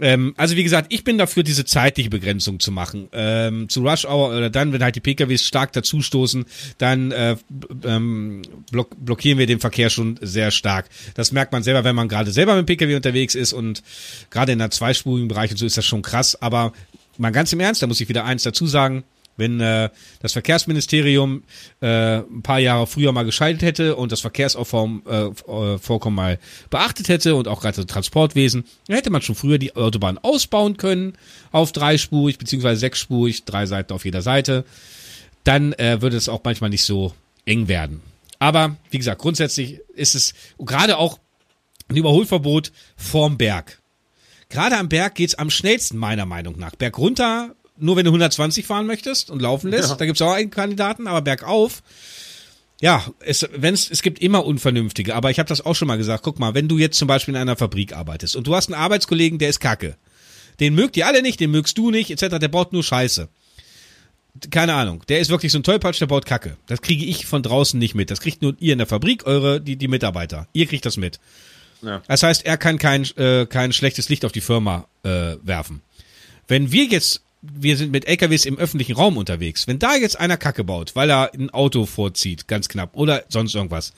Ähm, also wie gesagt, ich bin dafür, diese zeitliche Begrenzung zu machen. Ähm, zu Rush Hour oder dann, wenn halt die PKWs stark dazustoßen, dann äh, ähm, block blockieren wir den Verkehr schon sehr stark. Das merkt man selber, wenn man gerade selber mit dem PKW unterwegs ist und gerade in der zweispurigen Bereich und so ist das schon krass. Aber mal ganz im Ernst, da muss ich wieder eins dazu sagen. Wenn äh, das Verkehrsministerium äh, ein paar Jahre früher mal geschaltet hätte und das Verkehrsaufkommen äh, Vorkommen mal beachtet hätte und auch gerade das Transportwesen, dann hätte man schon früher die Autobahn ausbauen können auf dreispurig beziehungsweise sechsspurig, drei Seiten auf jeder Seite. Dann äh, würde es auch manchmal nicht so eng werden. Aber wie gesagt, grundsätzlich ist es gerade auch ein Überholverbot vorm Berg. Gerade am Berg geht's am schnellsten, meiner Meinung nach. Berg runter nur wenn du 120 fahren möchtest und laufen lässt. Ja. Da gibt's auch einen Kandidaten, aber bergauf. Ja, es, wenn's, es gibt immer Unvernünftige, aber ich habe das auch schon mal gesagt. Guck mal, wenn du jetzt zum Beispiel in einer Fabrik arbeitest und du hast einen Arbeitskollegen, der ist kacke. Den mögt ihr alle nicht, den mögst du nicht, etc. Der baut nur Scheiße. Keine Ahnung. Der ist wirklich so ein Tollpatsch, der baut Kacke. Das kriege ich von draußen nicht mit. Das kriegt nur ihr in der Fabrik, eure, die, die Mitarbeiter. Ihr kriegt das mit. Ja. Das heißt, er kann kein, äh, kein schlechtes Licht auf die Firma äh, werfen. Wenn wir jetzt wir sind mit LKWs im öffentlichen Raum unterwegs. Wenn da jetzt einer Kacke baut, weil er ein Auto vorzieht, ganz knapp, oder sonst irgendwas,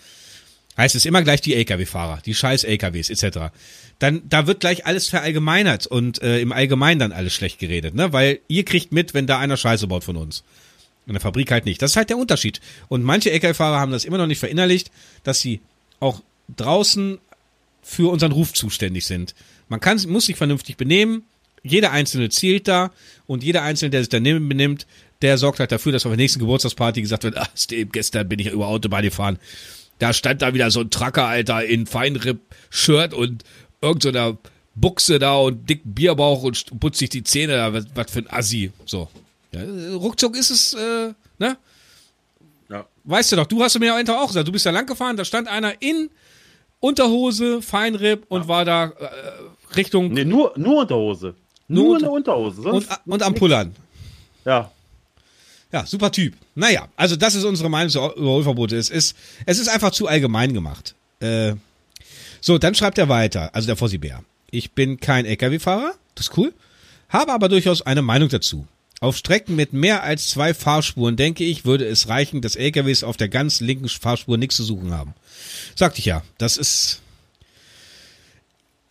heißt es immer gleich die LKW-Fahrer, die scheiß LKWs etc. Dann da wird gleich alles verallgemeinert und äh, im Allgemeinen dann alles schlecht geredet, ne? Weil ihr kriegt mit, wenn da einer Scheiße baut von uns. In der Fabrik halt nicht. Das ist halt der Unterschied. Und manche LKW-Fahrer haben das immer noch nicht verinnerlicht, dass sie auch draußen für unseren Ruf zuständig sind. Man kann, muss sich vernünftig benehmen, jeder Einzelne zählt da und jeder Einzelne, der sich daneben benimmt, der sorgt halt dafür, dass auf der nächsten Geburtstagsparty gesagt wird, ah, Steve, gestern bin ich über Autobahn gefahren. Da stand da wieder so ein Tracker, Alter, in Feinripp-Shirt und irgendeiner so Buchse da und dicken Bierbauch und putzt sich die Zähne, was, was für ein Assi. So. Ja, ruckzuck ist es, äh, ne? Ja. Weißt du doch, du hast mir ja auch gesagt, du bist ja lang gefahren, da stand einer in Unterhose, Feinripp und ja. war da äh, Richtung. Nee, nur, nur Unterhose. Nur, nur eine Unterhose. Sonst und, und am Pullern. Ja. Ja, super Typ. Naja, also das ist unsere Meinung zu Überholverbote. Es ist, es ist einfach zu allgemein gemacht. Äh, so, dann schreibt er weiter, also der Fossi Bär. Ich bin kein LKW-Fahrer, das ist cool, habe aber durchaus eine Meinung dazu. Auf Strecken mit mehr als zwei Fahrspuren, denke ich, würde es reichen, dass LKWs auf der ganz linken Fahrspur nichts zu suchen haben. Sagte ich ja, das ist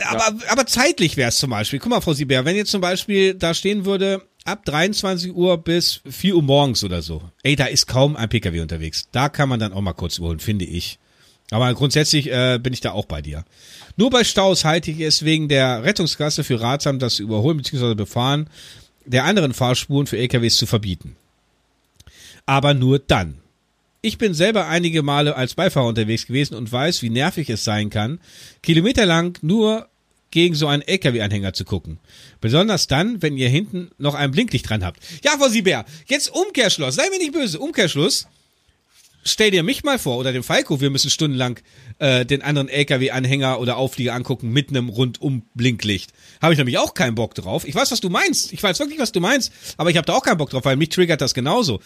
aber, ja. aber zeitlich wäre es zum Beispiel. Guck mal, Frau Sieber, wenn jetzt zum Beispiel da stehen würde, ab 23 Uhr bis 4 Uhr morgens oder so. Ey, da ist kaum ein Pkw unterwegs. Da kann man dann auch mal kurz überholen, finde ich. Aber grundsätzlich äh, bin ich da auch bei dir. Nur bei Staus halte ich es wegen der Rettungsgasse für ratsam, das Überholen bzw. Befahren der anderen Fahrspuren für LKWs zu verbieten. Aber nur dann. Ich bin selber einige Male als Beifahrer unterwegs gewesen und weiß, wie nervig es sein kann, kilometerlang nur gegen so einen LKW-Anhänger zu gucken. Besonders dann, wenn ihr hinten noch ein Blinklicht dran habt. Ja, Frau Sieber, jetzt Umkehrschluss. Sei mir nicht böse. Umkehrschluss. Stell dir mich mal vor oder den Falco, wir müssen stundenlang äh, den anderen LKW-Anhänger oder Auflieger angucken mit einem rundum Blinklicht. Habe ich nämlich auch keinen Bock drauf. Ich weiß, was du meinst. Ich weiß wirklich, was du meinst. Aber ich habe da auch keinen Bock drauf, weil mich triggert das genauso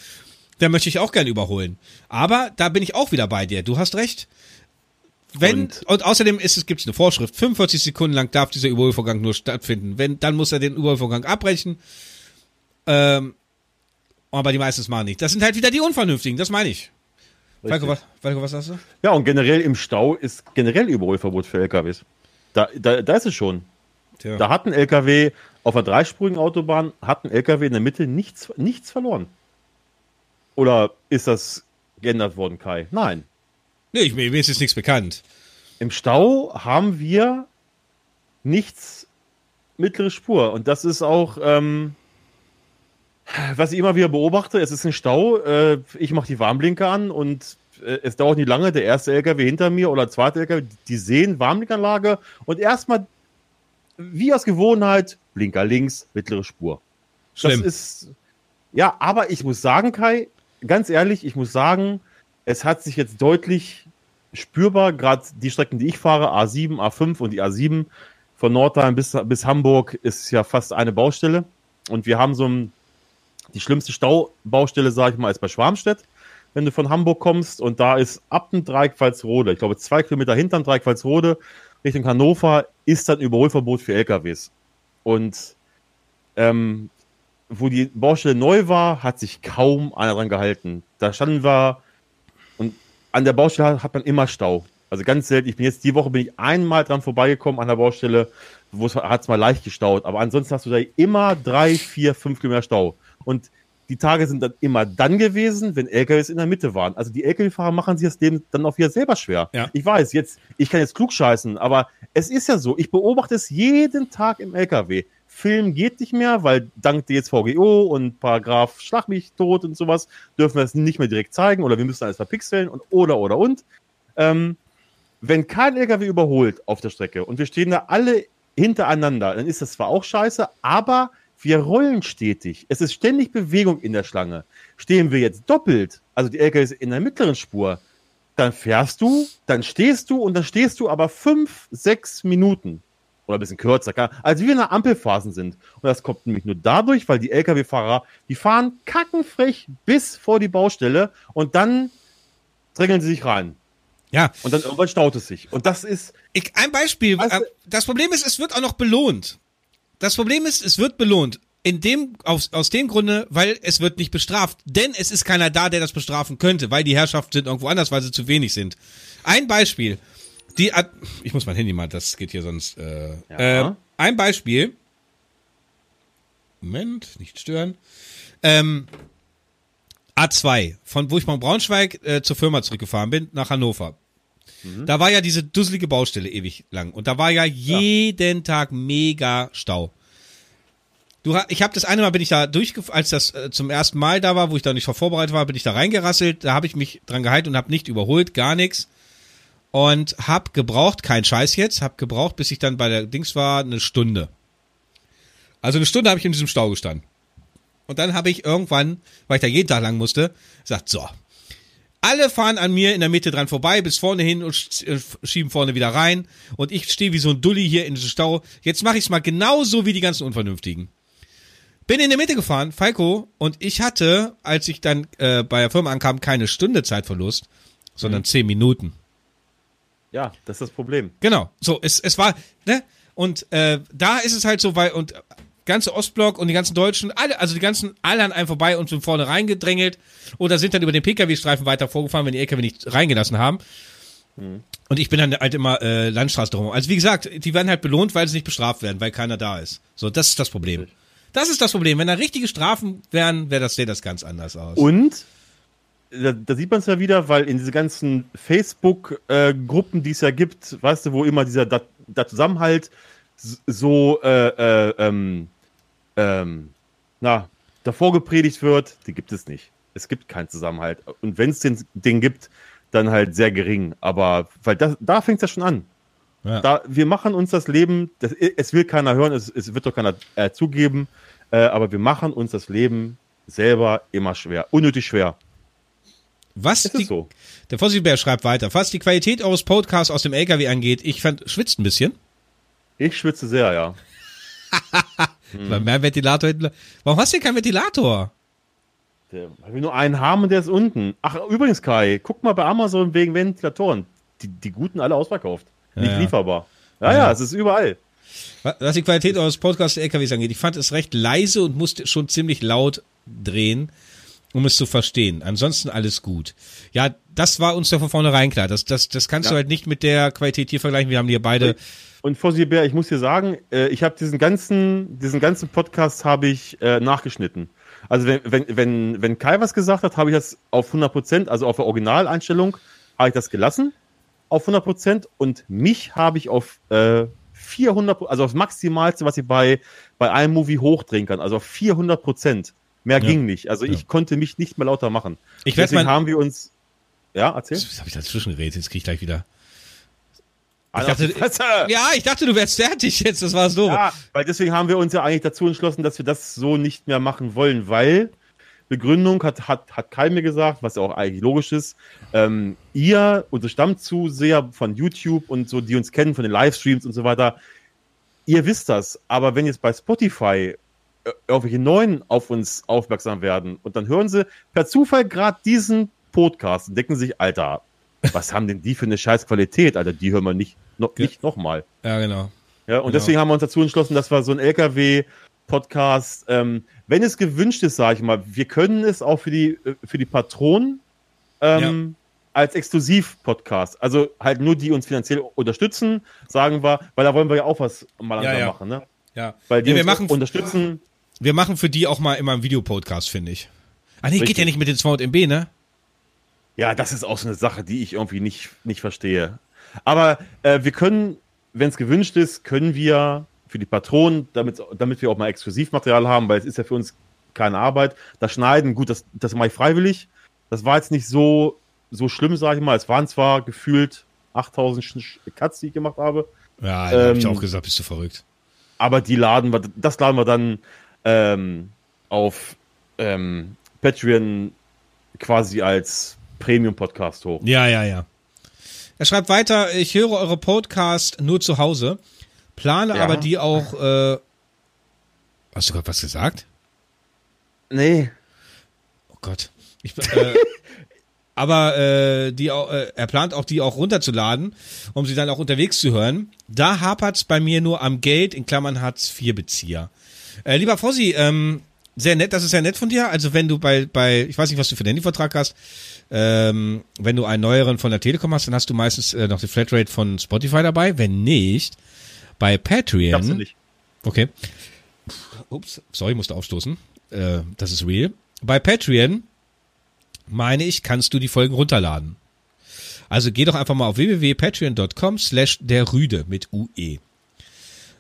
der möchte ich auch gerne überholen. Aber da bin ich auch wieder bei dir. Du hast recht. Wenn, und, und außerdem ist es, gibt es eine Vorschrift, 45 Sekunden lang darf dieser Überholvorgang nur stattfinden. Wenn, dann muss er den Überholvorgang abbrechen. Ähm, aber die meisten machen nicht. Das sind halt wieder die Unvernünftigen, das meine ich. Falko, was, Falko, was sagst du? Ja, und generell im Stau ist generell Überholverbot für LKWs. Da, da, da ist es schon. Tja. Da hat ein LKW auf einer dreispurigen Autobahn, hat ein LKW in der Mitte nichts, nichts verloren. Oder ist das geändert worden, Kai? Nein. Nee, ich, mir ist jetzt nichts bekannt. Im Stau haben wir nichts mittlere Spur. Und das ist auch, ähm, Was ich immer wieder beobachte, es ist ein Stau. Äh, ich mache die Warnblinker an und äh, es dauert nicht lange. Der erste LKW hinter mir oder der zweite LKW, die sehen Warnblinkanlage und erstmal, wie aus Gewohnheit, Blinker links, mittlere Spur. Schlimm. Das ist, ja, aber ich muss sagen, Kai, ganz ehrlich, ich muss sagen, es hat sich jetzt deutlich spürbar, gerade die Strecken, die ich fahre, A7, A5 und die A7 von Nordheim bis, bis Hamburg ist ja fast eine Baustelle. Und wir haben so ein, die schlimmste Staubaustelle, sage ich mal, ist bei Schwarmstedt, wenn du von Hamburg kommst. Und da ist ab dem Dreieckfalsrode, ich glaube zwei Kilometer hinter dem Dreieckfalsrode, Richtung Hannover, ist dann Überholverbot für LKWs. Und ähm, wo die Baustelle neu war, hat sich kaum einer dran gehalten. Da standen wir und an der Baustelle hat man immer Stau. Also ganz selten. Ich bin jetzt die Woche bin ich einmal dran vorbeigekommen an der Baustelle, wo es hat es mal leicht gestaut. Aber ansonsten hast du da immer drei, vier, fünf Kilometer Stau. Und die Tage sind dann immer dann gewesen, wenn LKWs in der Mitte waren. Also die LKW-Fahrer machen sich das Leben dann auch wieder selber schwer. Ja. Ich weiß, jetzt, ich kann jetzt klug scheißen, aber es ist ja so, ich beobachte es jeden Tag im LKW. Film geht nicht mehr, weil dank DSVGO und Paragraph Schlag mich tot und sowas dürfen wir es nicht mehr direkt zeigen oder wir müssen alles verpixeln und oder oder und. Ähm, wenn kein LKW überholt auf der Strecke und wir stehen da alle hintereinander, dann ist das zwar auch scheiße, aber wir rollen stetig. Es ist ständig Bewegung in der Schlange. Stehen wir jetzt doppelt, also die LKWs in der mittleren Spur, dann fährst du, dann stehst du und dann stehst du aber fünf, sechs Minuten oder ein bisschen kürzer, kann- als wir in der Ampelphasen sind. Und das kommt nämlich nur dadurch, weil die LKW-Fahrer, die fahren kackenfrech bis vor die Baustelle und dann drängeln sie sich rein. Ja, Und dann irgendwann staut es sich. Und das ist, ich, ein Beispiel. Weißt äh, das Problem ist, es wird auch noch belohnt. Das Problem ist, es wird belohnt. In dem, aus, aus dem Grunde, weil es wird nicht bestraft. Denn es ist keiner da, der das bestrafen könnte, weil die Herrschaften sind irgendwo anders, weil sie zu wenig sind. Ein Beispiel. Die, Ad- ich muss mein Handy mal, das geht hier sonst. Äh, Ja. äh, ein Beispiel. Moment, nicht stören. Ähm, A2, von wo ich von Braunschweig äh, zur Firma zurückgefahren bin, nach Hannover. Da war ja diese dusselige Baustelle ewig lang. Und da war ja jeden Tag mega Stau. Du, ich habe das eine Mal bin ich da durchgefahren, als das äh, zum ersten Mal da war, wo ich da nicht vor vorbereitet war, bin ich da reingerasselt. Da habe ich mich dran gehalten und habe nicht überholt, gar nichts. Und hab gebraucht, kein Scheiß jetzt, hab gebraucht, bis ich dann bei der Dings war, eine Stunde. Also eine Stunde habe ich in diesem Stau gestanden. Und dann habe ich irgendwann, weil ich da jeden Tag lang musste, gesagt, so, alle fahren an mir in der Mitte dran vorbei, bis vorne hin und äh, schieben vorne wieder rein. Und ich stehe wie so ein Dulli hier in diesem Stau. Jetzt mache ich es mal genauso wie die ganzen Unvernünftigen. Bin in der Mitte gefahren, Falco, und ich hatte, als ich dann äh, bei der Firma ankam, keine Stunde Zeitverlust, sondern zehn Minuten. Ja, das ist das Problem. Genau. So, es, es war, ne? Und äh, da ist es halt so, weil, und ganze Ostblock und die ganzen Deutschen, alle, also die ganzen, alle an einem vorbei und sind vorne reingedrängelt oder sind dann über den Pkw-Streifen weiter vorgefahren, wenn die LKW nicht reingelassen haben. Und ich bin dann halt immer äh, Landstraße drum. Also wie gesagt, die werden halt belohnt, weil sie nicht bestraft werden, weil keiner da ist. So, das ist das Problem. Das ist das Problem. Wenn da richtige Strafen wären, wäre das, sähe das ganz anders aus. Und da, da sieht man es ja wieder, weil in diese ganzen Facebook-Gruppen, die es ja gibt, weißt du, wo immer dieser da, da Zusammenhalt so äh, äh, ähm, ähm, na, davor gepredigt wird, die gibt es nicht. Es gibt keinen Zusammenhalt. Und wenn es den, den gibt, dann halt sehr gering. Aber weil das, da fängt es ja schon an. Ja. Da, wir machen uns das Leben, das, es will keiner hören, es, es wird doch keiner äh, zugeben, äh, aber wir machen uns das Leben selber immer schwer, unnötig schwer. Was die, so. Der Vossibär schreibt weiter. Was die Qualität eures Podcasts aus dem LKW angeht, ich fand, schwitzt ein bisschen. Ich schwitze sehr, ja. Weil mehr Ventilator hinten. Warum hast du hier keinen Ventilator? Der, weil wir nur einen haben und der ist unten. Ach, übrigens, Kai, guck mal bei Amazon wegen Ventilatoren. Die, die guten alle ausverkauft. Ja, Nicht ja. lieferbar. Ja, Ja. ja, es ist überall. Was die Qualität eures Podcasts LKWs angeht, ich fand es recht leise und musste schon ziemlich laut drehen, um es zu verstehen. Ansonsten alles gut. Ja, das war uns ja von vornherein klar. Das, das, das kannst Ja. du halt nicht mit der Qualität hier vergleichen. Wir haben hier beide. Und Fossi Bär, ich muss dir sagen, äh, ich habe diesen ganzen, diesen ganzen Podcast habe ich äh, nachgeschnitten. Also wenn, wenn, wenn, wenn Kai was gesagt hat, habe ich das auf 100 Prozent, also auf der Originaleinstellung, habe ich das gelassen auf 100 Prozent und mich habe ich auf äh, 400, also aufs Maximalste, was ich bei, bei einem Movie hochdrehen kann, also auf 400 Prozent. Mehr Ja. ging nicht. Also Ja. ich konnte mich nicht mehr lauter machen. Ich werde Deswegen haben wir uns. Ja, erzähl. Was habe ich dazwischen geredet? Jetzt krieg ich gleich wieder. Ich dachte, ja, ich dachte, du wärst fertig jetzt. Das war so. Ja, weil deswegen haben wir uns ja eigentlich dazu entschlossen, dass wir das so nicht mehr machen wollen, weil Begründung hat, hat, hat Kai mir gesagt, was ja auch eigentlich logisch ist. Ähm, ihr, unsere Stammzuseher von YouTube und so, die uns kennen von den Livestreams und so weiter, ihr wisst das. Aber wenn jetzt bei Spotify irgendwelche Neuen auf uns aufmerksam werden und dann hören sie per Zufall gerade diesen Podcast und denken sich, Alter, was haben denn die für eine scheiß Qualität? Alter, die hören wir nicht, Ge- nicht nochmal. Ja, genau. Ja, und Genau. deswegen haben wir uns dazu entschlossen, dass wir so ein LKW-Podcast, ähm, wenn es gewünscht ist, sage ich mal, wir können es auch für die, äh, für die Patronen ähm, als Exklusiv-Podcast. Also halt nur die uns finanziell unterstützen, sagen wir, weil da wollen wir ja auch was mal Ja, ja. machen, ne? Ja. Weil die Nee, wir uns machen- unterstützen. Wir machen für die auch mal immer einen Videopodcast, finde ich. Ah, nee, geht Richtig. ja nicht mit den 200 MB, ne? Ja, das ist auch so eine Sache, die ich irgendwie nicht, nicht verstehe. Aber äh, wir können, wenn es gewünscht ist, können wir für die Patronen, damit, damit wir auch mal Exklusivmaterial haben, weil es ist ja für uns keine Arbeit. Das Schneiden, gut, das, das mache ich freiwillig. Das war jetzt nicht so, so schlimm, sage ich mal. Es waren zwar gefühlt 8000 Sch- Sch- Cuts, die ich gemacht habe, Ja, da hab ich Ähm, auch gesagt, bist du verrückt. aber die laden wir, das laden wir dann ähm, auf ähm, Patreon quasi als Premium-Podcast hoch. Ja, ja, ja. Er schreibt weiter, ich höre eure Podcast nur zu Hause, plane Ja. aber die auch, äh, hast du gerade was gesagt? Nee. Oh Gott. Ich, äh, aber äh, die äh, er plant auch, die auch runterzuladen, um sie dann auch unterwegs zu hören. Da hapert's bei mir nur am Geld, in Klammern Hartz-IV-Bezieher. Äh, lieber Fossi, ähm, sehr nett, das ist sehr nett von dir. Also wenn du bei, bei ich weiß nicht, was du für einen Handyvertrag hast, ähm, wenn du einen neueren von der Telekom hast, dann hast du meistens äh, noch die Flatrate von Spotify dabei. Wenn nicht, bei Patreon. Du nicht. Okay. Ups, sorry, musste aufstoßen. Äh, das ist real. Bei Patreon, meine ich, kannst du die Folgen runterladen. Also geh doch einfach mal auf www.patreon.com slash der Rüde mit UE.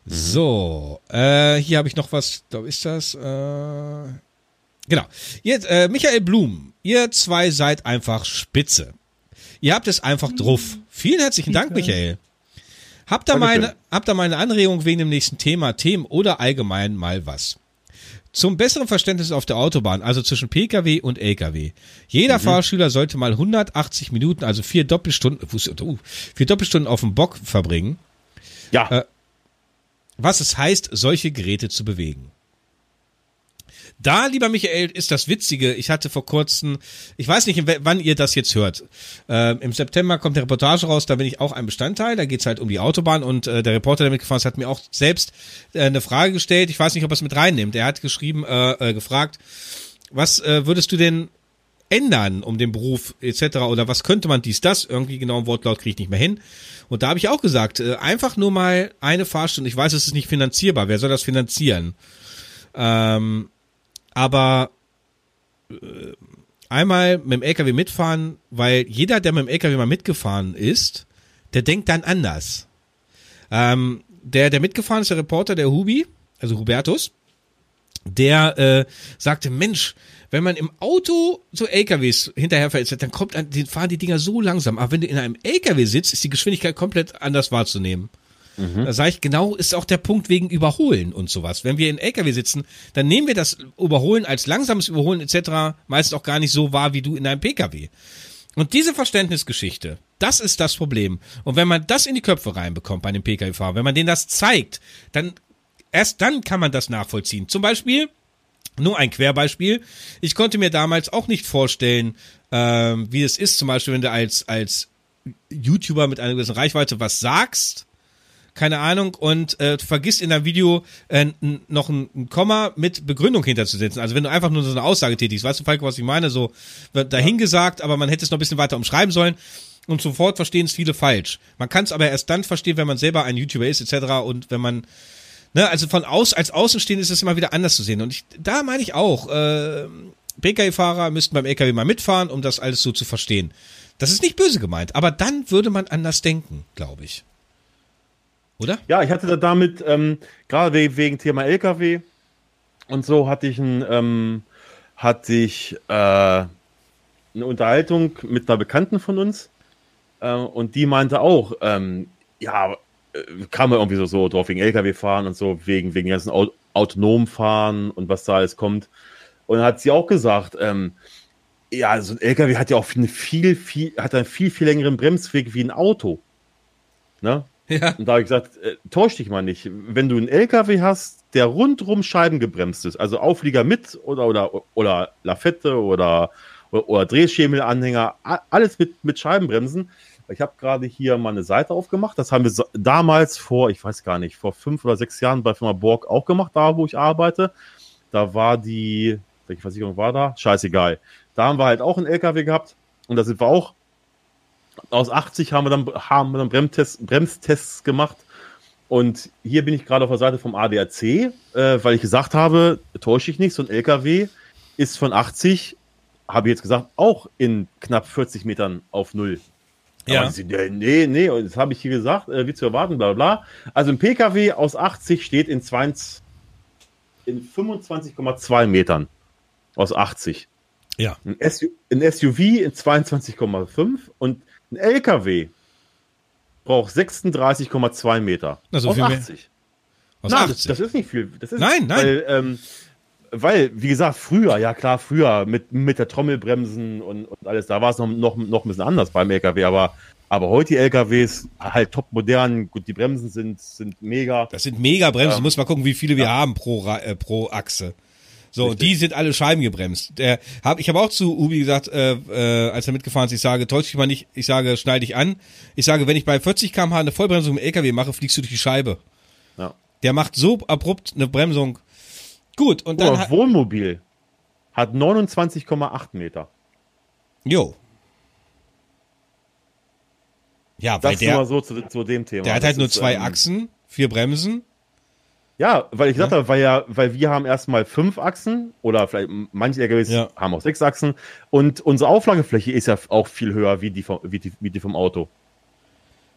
So, äh, hier habe ich noch was, da ist das, äh, genau. Jetzt, äh, Michael Blum, ihr zwei seid einfach spitze. Ihr habt es einfach drauf. Vielen herzlichen Dank, Michael. Habt ihr Dankeschön. meine, habt ihr meine Anregung wegen dem nächsten Thema, Themen oder allgemein mal was? Zum besseren Verständnis auf der Autobahn, also zwischen Pkw und Lkw. Jeder Fahrschüler sollte mal 180 Minuten, also vier Doppelstunden, uh, vier Doppelstunden auf dem Bock verbringen, Ja, Äh, was es heißt, solche Geräte zu bewegen. Da, lieber Michael, ist das Witzige. Ich hatte vor kurzem, ich weiß nicht, wann ihr das jetzt hört. Ähm, Im September kommt eine Reportage raus, da bin ich auch ein Bestandteil. Da geht's halt um die Autobahn und äh, der Reporter, der mitgefahren ist, hat mir auch selbst äh, eine Frage gestellt. Ich weiß nicht, ob er es mit reinnimmt. Er hat geschrieben, äh, äh, gefragt, was äh, würdest du denn ändern um den Beruf etc. oder was könnte man dies, das, irgendwie genau im Wortlaut kriege ich nicht mehr hin. Und da habe ich auch gesagt, äh, einfach nur mal eine Fahrstunde. Ich weiß, es ist nicht finanzierbar. Wer soll das finanzieren? Ähm, aber äh, einmal mit dem LKW mitfahren, weil jeder, der mit dem LKW mal mitgefahren ist, der denkt dann anders. Ähm, der, der mitgefahren ist, der Reporter, der Hubi, also Hubertus, der äh, sagte, Mensch, wenn man im Auto so LKWs hinterherfährt, dann kommt, an- die fahren die Dinger so langsam. Aber wenn du in einem LKW sitzt, ist die Geschwindigkeit komplett anders wahrzunehmen. Da sage ich, genau ist auch der Punkt wegen Überholen und sowas. Wenn wir in LKW sitzen, dann nehmen wir das Überholen als langsames Überholen etc. meist auch gar nicht so wahr wie du in einem PKW. Und diese Verständnisgeschichte, das ist das Problem. Und wenn man das in die Köpfe reinbekommt bei einem Pkw-Fahrer, wenn man denen das zeigt, dann erst dann kann man das nachvollziehen. Zum Beispiel, nur ein Querbeispiel. Ich konnte mir damals auch nicht vorstellen, ähm, wie es ist, zum Beispiel, wenn du als, als YouTuber mit einer gewissen Reichweite was sagst, keine Ahnung, und äh, vergisst in deinem Video äh, noch ein, ein Komma mit Begründung hinterzusetzen. Also wenn du einfach nur so eine Aussage tätigst, weißt du, Falk, was ich meine? So wird dahingesagt, aber man hätte es noch ein bisschen weiter umschreiben sollen. Und sofort verstehen es viele falsch. Man kann es aber erst dann verstehen, wenn man selber ein YouTuber ist, etc. Und wenn man Ne, also von aus, als Außenstehend ist es immer wieder anders zu sehen. Und ich, da meine ich auch, äh, PKW-Fahrer müssten beim LKW mal mitfahren, um das alles so zu verstehen. Das ist nicht böse gemeint, aber dann würde man anders denken, glaube ich. Oder? Ja, ich hatte da damit, ähm, gerade we- wegen Thema LKW und so, hatte ich einen, ähm, hatte ich äh, eine Unterhaltung mit einer Bekannten von uns äh, und die meinte auch, ähm, ja, äh, kam irgendwie so, so drauf wegen LKW fahren und so, wegen, wegen ganzen Au autonom fahren und was da alles kommt. Und dann hat sie auch gesagt, ähm, ja, so ein LKW hat ja auch eine viel, viel, hat einen viel, viel längeren Bremsweg wie ein Auto. Ne? Ja. Und da habe ich gesagt, äh, täusch dich mal nicht. Wenn du einen LKW hast, der rundrum Scheiben gebremst ist, also Auflieger mit oder, oder, oder Lafette oder, oder, oder Drehschemelanhänger, alles mit, mit Scheibenbremsen. Ich habe gerade hier mal eine Seite aufgemacht. Das haben wir so- damals vor, ich weiß gar nicht, vor fünf oder sechs Jahren bei Firma Borg auch gemacht, da wo ich arbeite. Da war die, welche Versicherung war da? Scheißegal. Da haben wir halt auch einen LKW gehabt und da sind wir auch aus 80 haben wir dann, haben wir dann Bremstests, Bremstests gemacht. Und hier bin ich gerade auf der Seite vom ADAC, äh, weil ich gesagt habe, täusche ich nicht, so ein LKW ist von 80, habe ich jetzt gesagt, auch in knapp 40 Metern auf Null. Ja. Sie, nee, nee, nee, und das habe ich hier gesagt, äh, wie zu erwarten, bla bla. Also ein PKW aus 80 steht in, 20, in 25,2 Metern aus 80. Ja. Ein, SU ein SUV in 22,5 und ein LKW braucht 36,2 Meter. Na, so aus viel mehr. 80. Aus Nein, 80. Das, das ist nicht viel. Das ist, Nein, nein. Weil, ähm, weil, wie gesagt, früher, ja klar, früher mit, mit der Trommelbremsen und, und alles, da war es noch, noch, noch ein bisschen anders beim LKW, aber, aber heute die LKWs halt top modern, gut, die Bremsen sind, sind mega. Das sind mega Bremsen. Ja. Du musst mal gucken, wie viele wir haben pro, äh, pro Achse. So, und Richtig. die sind alle scheibengebremst. Der, hab, ich habe auch zu Ubi gesagt, äh, äh, als er mitgefahren ist, ich sage, täusch dich mal nicht, ich sage, schnall dich an. Ich sage, wenn ich bei 40 km/h eine Vollbremsung im LKW mache, fliegst du durch die Scheibe. Ja. Der macht so abrupt eine Bremsung. Gut, und dann, mal, hat- Wohnmobil hat 29,8 Meter. jo. Ja, weil Das mal der, so zu, zu dem Thema. der hat Das halt nur ist, zwei ähm, Achsen, vier Bremsen. Ja, weil ich gesagt habe, weil ja, weil wir haben erstmal fünf Achsen oder vielleicht manche LKWs Ja. haben auch sechs Achsen und unsere Auflagefläche ist ja auch viel höher wie die vom, wie die, wie die vom Auto.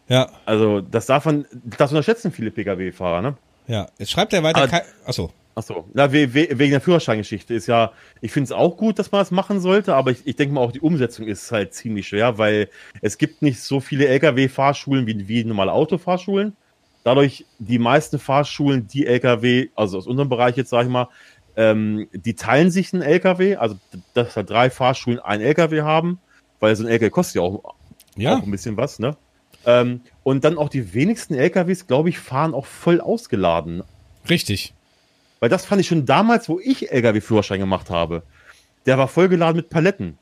Ja, Also das darf man, das unterschätzen viele Pkw-Fahrer, ne? ja. Jetzt schreibt er weiter, Aber- kei- achso. Achso, na, we, we, wegen der Führerscheingeschichte ist ja, ich finde es auch gut, dass man das machen sollte, aber ich, ich denke mal auch die Umsetzung ist halt ziemlich schwer, weil es gibt nicht so viele Lkw-Fahrschulen wie, wie normale Autofahrschulen. Dadurch, die meisten Fahrschulen, die Lkw, also aus unserem Bereich jetzt sage ich mal, ähm, die teilen sich einen Lkw, also dass da drei Fahrschulen einen Lkw haben, weil so ein Lkw kostet ja auch, Ja, auch ein bisschen was, ne? Ähm, und dann auch die wenigsten LKWs, glaube ich, fahren auch voll ausgeladen. richtig. Weil das fand ich schon damals, wo ich LKW-Führerschein gemacht habe. Der war vollgeladen mit Paletten.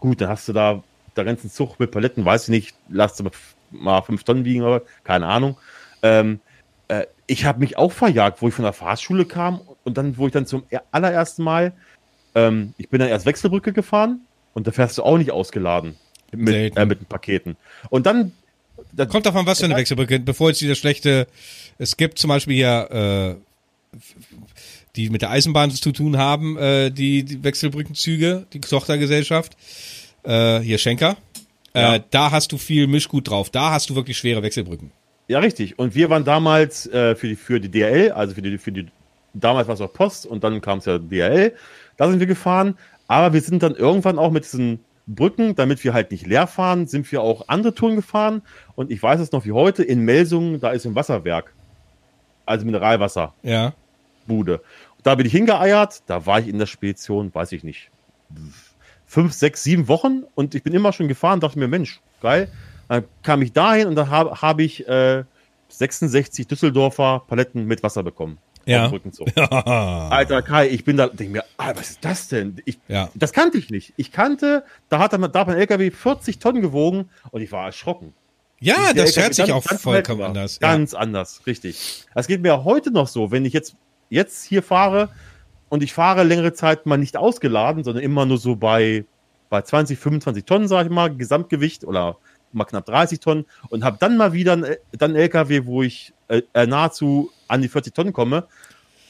Gut, dann hast du da, da ganzen Zug mit Paletten, weiß ich nicht, lass du mal fünf Tonnen wiegen, aber keine Ahnung. Ähm, äh, ich habe mich auch verjagt, wo ich von der Fahrschule kam und dann, wo ich dann zum er- allerersten Mal, ähm, ich bin dann erst Wechselbrücke gefahren und da fährst du auch nicht ausgeladen mit, äh, mit den Paketen. Und dann, da, Kommt davon, was für eine Wechselbrücke. Bevor jetzt wieder schlechte, es gibt zum Beispiel hier, äh, die mit der Eisenbahn zu tun haben, äh, die, die Wechselbrückenzüge, die Tochtergesellschaft, äh, hier Schenker. Ja. Äh, da hast du viel Mischgut drauf. Da hast du wirklich schwere Wechselbrücken. Ja, richtig. Und wir waren damals äh, für, die, für die DRL, also für die, für die, damals war es auch Post und dann kam es ja DRL. Da sind wir gefahren. Aber wir sind dann irgendwann auch mit diesen Brücken, damit wir halt nicht leer fahren, sind wir auch andere Touren gefahren. Und ich weiß es noch wie heute, in Melsungen, da ist ein Wasserwerk. Also Mineralwasserbude. Ja. Da bin ich hingeeiert, da war ich in der Spedition, weiß ich nicht, fünf, sechs, sieben Wochen und ich bin immer schon gefahren, dachte mir, Mensch, geil. Dann kam ich dahin und dann habe hab ich äh, 66 Düsseldorfer Paletten mit Wasser bekommen. Ja. Rückenzug. Alter Kai, ich bin da, denke mir, ah, was ist das denn? Ich, Ja. Das kannte ich nicht. Ich kannte, da hat da hat mein LKW 40 Tonnen gewogen und ich war erschrocken. Ja, das hört sich auch vollkommen anders. Ja. Ganz anders, richtig. Das geht mir heute noch so, wenn ich jetzt, jetzt hier fahre und ich fahre längere Zeit mal nicht ausgeladen, sondern immer nur so bei, bei 20, 25 Tonnen, sage ich mal, Gesamtgewicht oder mal knapp 30 Tonnen und habe dann mal wieder einen, dann einen LKW, wo ich äh, äh, nahezu an die 40 Tonnen komme.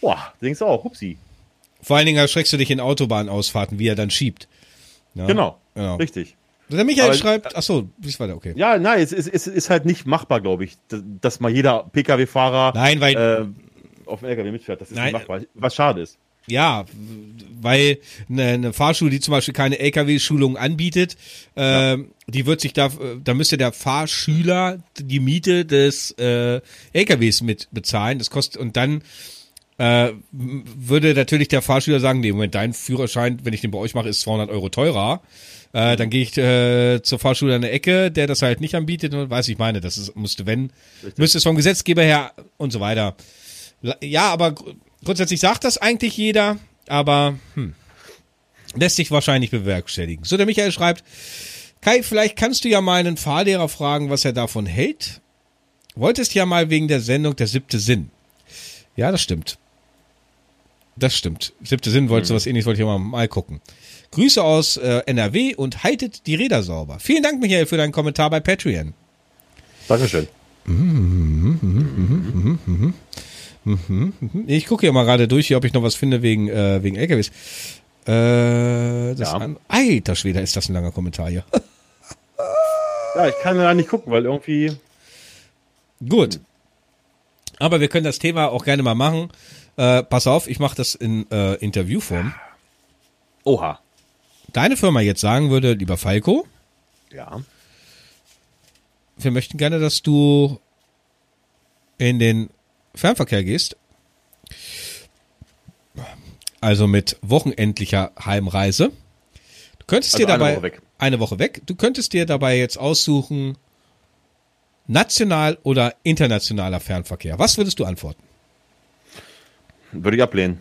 Boah, denkst du auch, hupsi. Vor allen Dingen erschreckst du dich in Autobahnausfahrten, wie er dann schiebt. Ja. Genau, Genau. richtig. Der Michael Aber- schreibt, ach so, bis weiter, okay. Ja, nein, es ist, es ist halt nicht machbar, glaube ich, dass, dass mal jeder Pkw-Fahrer Nein, weil äh, auf dem LKW mitfährt. Das ist Nein. nicht machbar. Was schade ist. Ja, weil eine, eine Fahrschule, die zum Beispiel keine LKW-Schulung anbietet, äh, die wird sich da, da müsste der Fahrschüler die Miete des äh, LKWs mit bezahlen. Das kostet und dann äh, würde natürlich der Fahrschüler sagen, nee, Moment, dein Führerschein, wenn ich den bei euch mache, ist 200 Euro teurer. Äh, dann gehe ich äh, zur Fahrschule an der Ecke, der das halt nicht anbietet und weiß ich meine, das ist, musste wenn, Richtig. müsste es vom Gesetzgeber her und so weiter. Ja, aber grundsätzlich sagt das eigentlich jeder, aber hm, lässt sich wahrscheinlich bewerkstelligen. So, der Michael schreibt, Kai, vielleicht kannst du ja mal einen Fahrlehrer fragen, was er davon hält. Wolltest ja mal wegen der Sendung der siebte Sinn. Ja, das stimmt. Das stimmt. Siebte Sinn wollte mhm. sowas ähnliches, wollte ich mal, mal gucken. Grüße aus äh, NRW und haltet die Räder sauber. Vielen Dank, Michael, für deinen Kommentar bei Patreon. Dankeschön. Ich gucke hier mal gerade durch, hier, ob ich noch was finde wegen, äh, wegen LKWs. Äh, das Ja. an, alter Schwede, ist das ein langer Kommentar hier. Ja, ich kann da nicht gucken, weil irgendwie. Gut. Aber wir können das Thema auch gerne mal machen. Äh, pass auf, ich mache das in äh, Interviewform. Oha. Deine Firma jetzt sagen würde, lieber Falco, Ja. wir möchten gerne, dass du in den Fernverkehr gehst. Also mit wochenendlicher Heimreise. Du könntest Also dir eine dabei Woche weg. eine Woche weg. Du könntest dir dabei jetzt aussuchen national oder internationaler Fernverkehr. Was würdest du antworten? Würde ich ablehnen.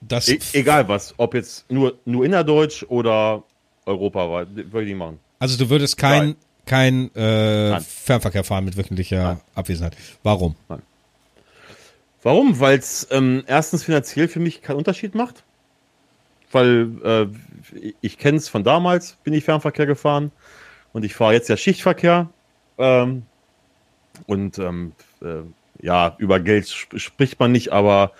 Das E egal was. Ob jetzt nur, nur innerdeutsch oder europaweit. Würde ich nicht machen. also du würdest kein Nein. Kein äh, Nein. Fernverkehr fahren mit wöchentlicher Nein. Abwesenheit. Warum? Warum? Weil es ähm, erstens finanziell für mich keinen Unterschied macht. Weil äh, ich kenne es von damals, bin ich Fernverkehr gefahren und ich fahre jetzt ja Schichtverkehr. Ähm, und ähm, äh, ja, über Geld sp spricht man nicht, aber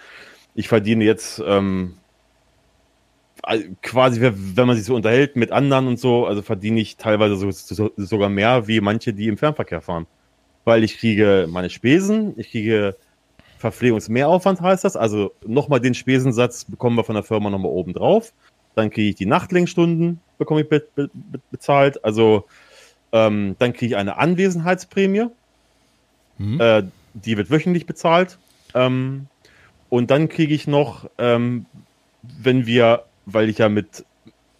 ich verdiene jetzt ähm, quasi, wenn man sich so unterhält mit anderen und so, also verdiene ich teilweise so, so, sogar mehr wie manche, die im Fernverkehr fahren. Weil ich kriege meine Spesen, ich kriege Verpflegungsmehraufwand heißt das, also nochmal den Spesensatz bekommen wir von der Firma nochmal oben drauf. Dann kriege ich die Nachtlenkstunden, bekomme ich be be be bezahlt. Also ähm, dann kriege ich eine Anwesenheitsprämie, Hm? äh, die wird wöchentlich bezahlt. Ähm, und dann kriege ich noch, ähm, wenn wir, weil ich ja mit,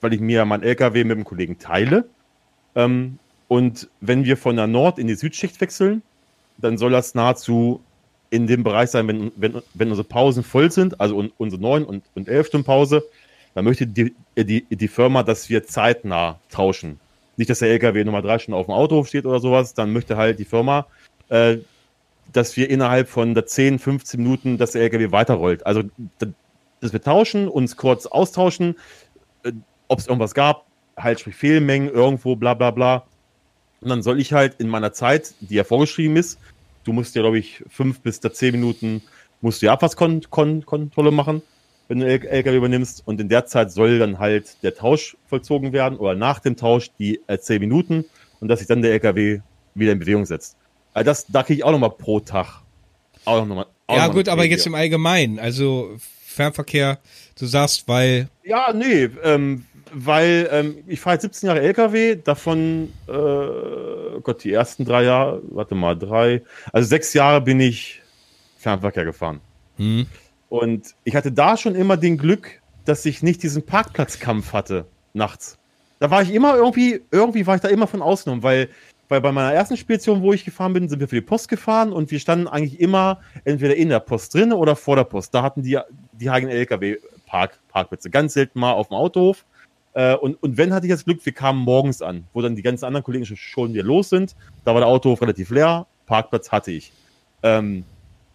weil ich mir ja mein LKW mit dem Kollegen teile, ähm, und wenn wir von der Nord in die Südschicht wechseln, dann soll das nahezu in dem Bereich sein, wenn, wenn, wenn unsere Pausen voll sind, also un, unsere 9 und, und 11 Stunden Pause, dann möchte die, die, die Firma, dass wir zeitnah tauschen. Nicht, dass der LKW Nummer drei Stunden auf dem Autohof steht oder sowas, dann möchte halt die Firma, äh, dass wir innerhalb von der 10, 15 Minuten das LKW weiterrollt. Also, dass wir tauschen, uns kurz austauschen, äh, ob es irgendwas gab, halt sprich Fehlmengen irgendwo, bla bla bla. Und dann soll ich halt in meiner Zeit, die ja vorgeschrieben ist, du musst ja, glaube ich, fünf bis zehn Minuten musst du ja Abfahrtskontrolle machen, wenn du einen LKW übernimmst. Und in der Zeit soll dann halt der Tausch vollzogen werden oder nach dem Tausch die äh, zehn Minuten und dass sich dann der LKW wieder in Bewegung setzt. Also das, da kriege ich auch nochmal pro Tag. Auch noch mal, auch Ja noch gut, aber jetzt im Allgemeinen, also Fernverkehr, du sagst, weil Ja, nee, ähm, weil ähm, ich fahre jetzt 17 Jahre LKW, davon, äh, Gott, die ersten drei Jahre, warte mal, drei, also sechs Jahre bin ich Fernverkehr gefahren. hm, Und ich hatte da schon immer den Glück, dass ich nicht diesen Parkplatzkampf hatte, nachts. Da war ich immer irgendwie, irgendwie war ich da immer von ausgenommen, weil, weil bei meiner ersten Spedition, wo ich gefahren bin, sind wir für die Post gefahren und wir standen eigentlich immer entweder in der Post drin oder vor der Post. Da hatten die, die eigenen LKW-Parkplätze. Ganz selten mal auf dem Autohof. Äh, und, und wenn hatte ich das Glück, wir kamen morgens an, wo dann die ganzen anderen Kollegen schon, schon wieder los sind. Da war der Autohof relativ leer, Parkplatz hatte ich. Ähm,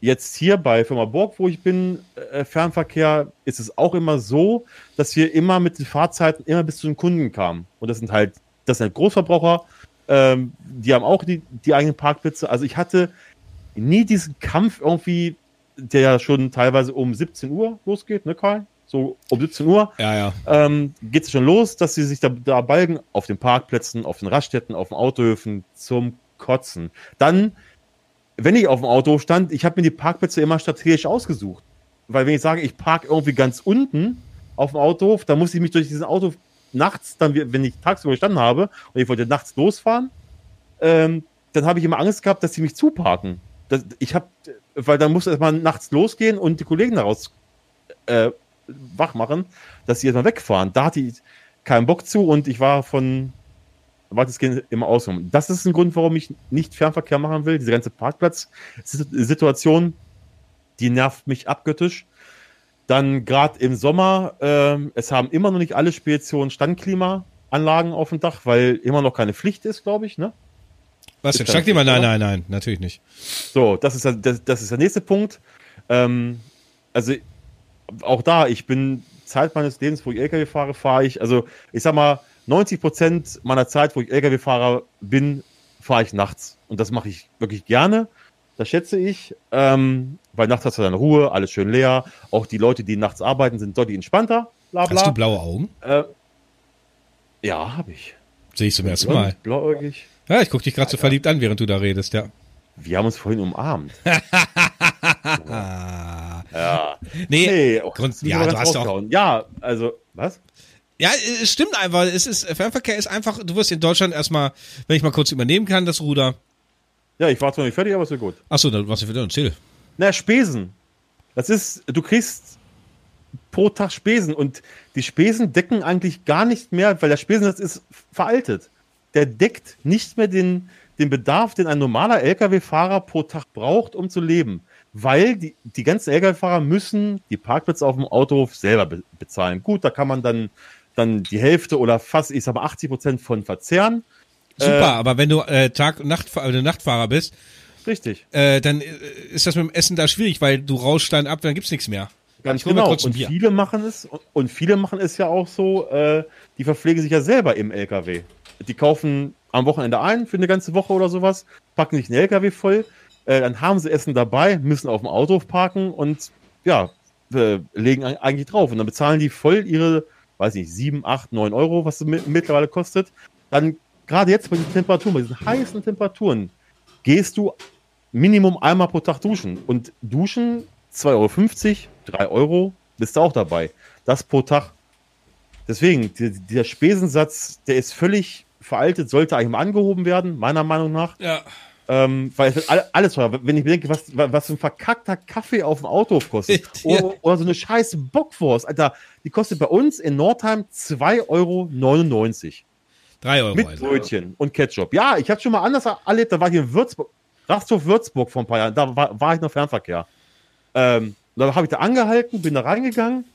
jetzt hier bei Firma Borg, wo ich bin, äh, Fernverkehr, ist es auch immer so, dass wir immer mit den Fahrzeiten immer bis zu den Kunden kamen. Und das sind halt, das sind halt Großverbraucher, ähm, die haben auch die, die eigenen Parkplätze. Also ich hatte nie diesen Kampf irgendwie, der ja schon teilweise um 17 Uhr losgeht, ne Karl? So um 17 Uhr ja, ja. ähm, geht es schon los, dass sie sich da, da balgen auf den Parkplätzen, auf den Raststätten, auf den Autohöfen zum Kotzen. Dann, wenn ich auf dem Auto stand, ich habe mir die Parkplätze immer strategisch ausgesucht. weil wenn ich sage, ich parke irgendwie ganz unten auf dem Autohof, dann muss ich mich durch diesen Auto nachts, dann, wenn ich tagsüber gestanden habe und ich wollte nachts losfahren, ähm, dann habe ich immer Angst gehabt, dass sie mich zuparken. Das, ich habe, weil dann muss erstmal nachts losgehen und die Kollegen daraus äh, wach machen, dass sie erstmal wegfahren. Da hatte ich keinen Bock zu und ich war von weitestgehend immer ausgenommen. Das ist ein Grund, warum ich nicht Fernverkehr machen will. Diese ganze Parkplatz-Situation, die nervt mich abgöttisch. Dann gerade im Sommer, äh, es haben immer noch nicht alle Speditionen Standklimaanlagen auf dem Dach, weil immer noch keine Pflicht ist, glaube ich, ne? Was denn? Standklima? Nein, nein, nein, natürlich nicht. So, das ist, das, das ist der nächste Punkt. Ähm, also auch da, ich bin Zeit meines Lebens, wo ich LKW fahre, fahre ich, also ich sag mal, 90 Prozent meiner Zeit, wo ich LKW-Fahrer bin, fahre ich nachts. Und das mache ich wirklich gerne. Das schätze ich, ähm, weil nachts hast du dann Ruhe, alles schön leer. Auch die Leute, die nachts arbeiten, sind deutlich entspannter. Bla, bla. Hast du blaue Augen? Äh, ja, habe ich. Sehe ich zum ersten Mal. Blauäugig. Ja, ich gucke dich gerade so verliebt an, während du da redest, ja. Wir haben uns vorhin umarmt. ja. Nee, nee Grund, ja, du hast auch. Ja, also, was? Ja, es stimmt einfach. Es ist, Fernverkehr ist einfach, du wirst in Deutschland erstmal, wenn ich mal kurz übernehmen kann, das Ruder. Ja, ich war zwar nicht fertig, aber ist ja gut. Achso, dann was ich wieder erzähl. Na, Spesen. Das ist, du kriegst pro Tag Spesen und die Spesen decken eigentlich gar nicht mehr, weil der Spesensatz ist veraltet. Der deckt nicht mehr den, den Bedarf, den ein normaler Lkw-Fahrer pro Tag braucht, um zu leben. Weil die, die ganzen Lkw-Fahrer müssen die Parkplätze auf dem Autohof selber be bezahlen. Gut, da kann man dann dann die Hälfte oder fast, ich sag mal, 80 Prozent von verzehren. Super, äh, aber wenn du äh, Tag und Nacht, äh, Nachtfahrer bist, richtig, äh, dann äh, ist das mit dem Essen da schwierig, weil du rauschst dann ab, dann gibt's nichts mehr. Ganz genau. Und viele machen es und viele machen es ja auch so. Äh, die verpflegen sich ja selber im LKW. Die kaufen am Wochenende ein für eine ganze Woche oder sowas, packen sich den LKW voll, äh, dann haben sie Essen dabei, müssen auf dem Auto parken und ja, äh, legen eigentlich drauf und dann bezahlen die voll ihre weiß nicht, 7, 8, 9 Euro, was es mittlerweile kostet, dann gerade jetzt bei den Temperaturen, bei diesen heißen Temperaturen, gehst du Minimum einmal pro Tag duschen. Und duschen 2,50 Euro, 3 Euro, bist du auch dabei. Das pro Tag. Deswegen, dieser Spesensatz, der ist völlig veraltet, sollte eigentlich mal angehoben werden, meiner Meinung nach. Ja. Ähm, weil es wird alles teuer. Wenn ich bedenke, was, was ein verkackter Kaffee auf dem Auto kostet. Oder, oder, so eine scheiß Bockwurst. Alter, die kostet bei uns in Nordheim 2,99 Euro. 3 Euro. Mit also. Brötchen und Ketchup. Ja, ich habe schon mal anders erlebt. Da war ich in Würzburg, Rasthof Würzburg vor ein paar Jahren. Da war, war ich noch Fernverkehr. Ähm, da habe ich da angehalten, bin da reingegangen.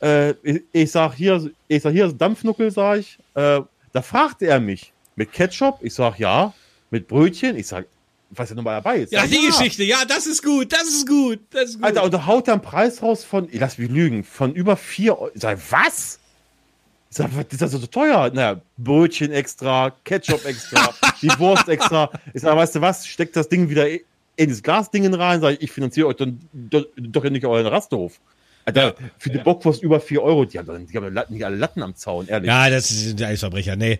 Äh, ich, ich, sag hier, ich sag hier, Dampfnuckel, sag ich. Äh, da fragte er mich mit Ketchup. Ich sag ja. Mit Brötchen. Ich sag, was ja nochmal dabei ist. Ja, die ja. Geschichte, ja, das ist gut, das ist gut, das ist gut. Alter, und da haut er einen Preis raus von, ich lass mich lügen, von über 4 Euro. Ich sag, was? Ich sag, was ist das so teuer? Naja, Brötchen extra, Ketchup extra, die Wurst extra. Ich sag, weißt du was, steckt das Ding wieder in das Glasding rein, sag ich, ich finanziere euch dann doch, doch nicht euren Rasthof. Alter, für die Bockwurst über 4 Euro, die haben, die haben nicht alle Latten am Zaun, ehrlich. Ja, das ein Eisverbrecher, nee.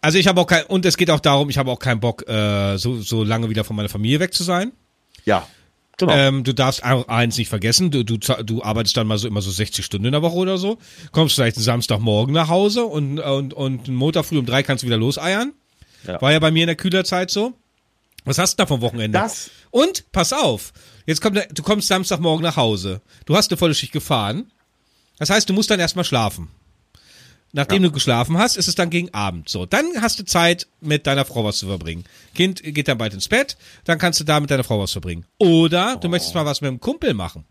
Also ich habe auch kein, und es geht auch darum, ich habe auch keinen Bock, äh, so, so lange wieder von meiner Familie weg zu sein. Ja. Genau. Ähm, du darfst eins nicht vergessen, du, du, du arbeitest dann mal so immer so 60 Stunden in der Woche oder so, kommst vielleicht einen Samstagmorgen nach Hause und, und, und einen Montag früh um drei kannst du wieder loseiern. Ja. War ja bei mir in der Kühlerzeit so. Was hast du da vom Wochenende? Das. Und, pass auf, jetzt kommt, du kommst Samstagmorgen nach Hause. Du hast eine volle Schicht gefahren. Das heißt, du musst dann erstmal schlafen. Nachdem ja. du geschlafen hast, ist es dann gegen Abend. So, dann hast du Zeit, mit deiner Frau was zu verbringen. Kind geht dann bald ins Bett, dann kannst du da mit deiner Frau was verbringen. Oder du oh. möchtest mal was mit dem Kumpel machen.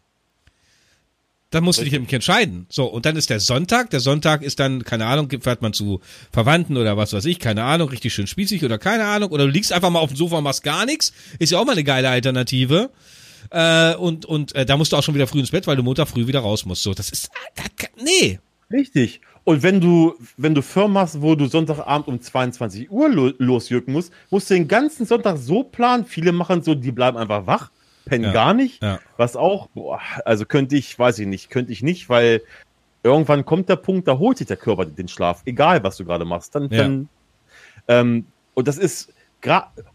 Dann musst Richtig. du dich nämlich entscheiden. So, und dann ist der Sonntag. Der Sonntag ist dann, keine Ahnung, fährt man zu Verwandten oder was weiß ich, keine Ahnung, richtig schön spießig oder keine Ahnung. Oder du liegst einfach mal auf dem Sofa und machst gar nichts. Ist ja auch mal eine geile Alternative. Äh, und und äh, da musst du auch schon wieder früh ins Bett, weil du Montag früh wieder raus musst. So, das ist, das, nee. Richtig. Und wenn du, wenn du Firmen hast, wo du Sonntagabend um 22 Uhr lo losjücken musst, musst du den ganzen Sonntag so planen. Viele machen so, die bleiben einfach wach, pennen ja, gar nicht. Ja. Was auch, boah, also könnte ich, weiß ich nicht, könnte ich nicht, weil irgendwann kommt der Punkt, da holt sich der Körper den Schlaf, egal was du gerade machst. Dann, ja. dann ähm, und das ist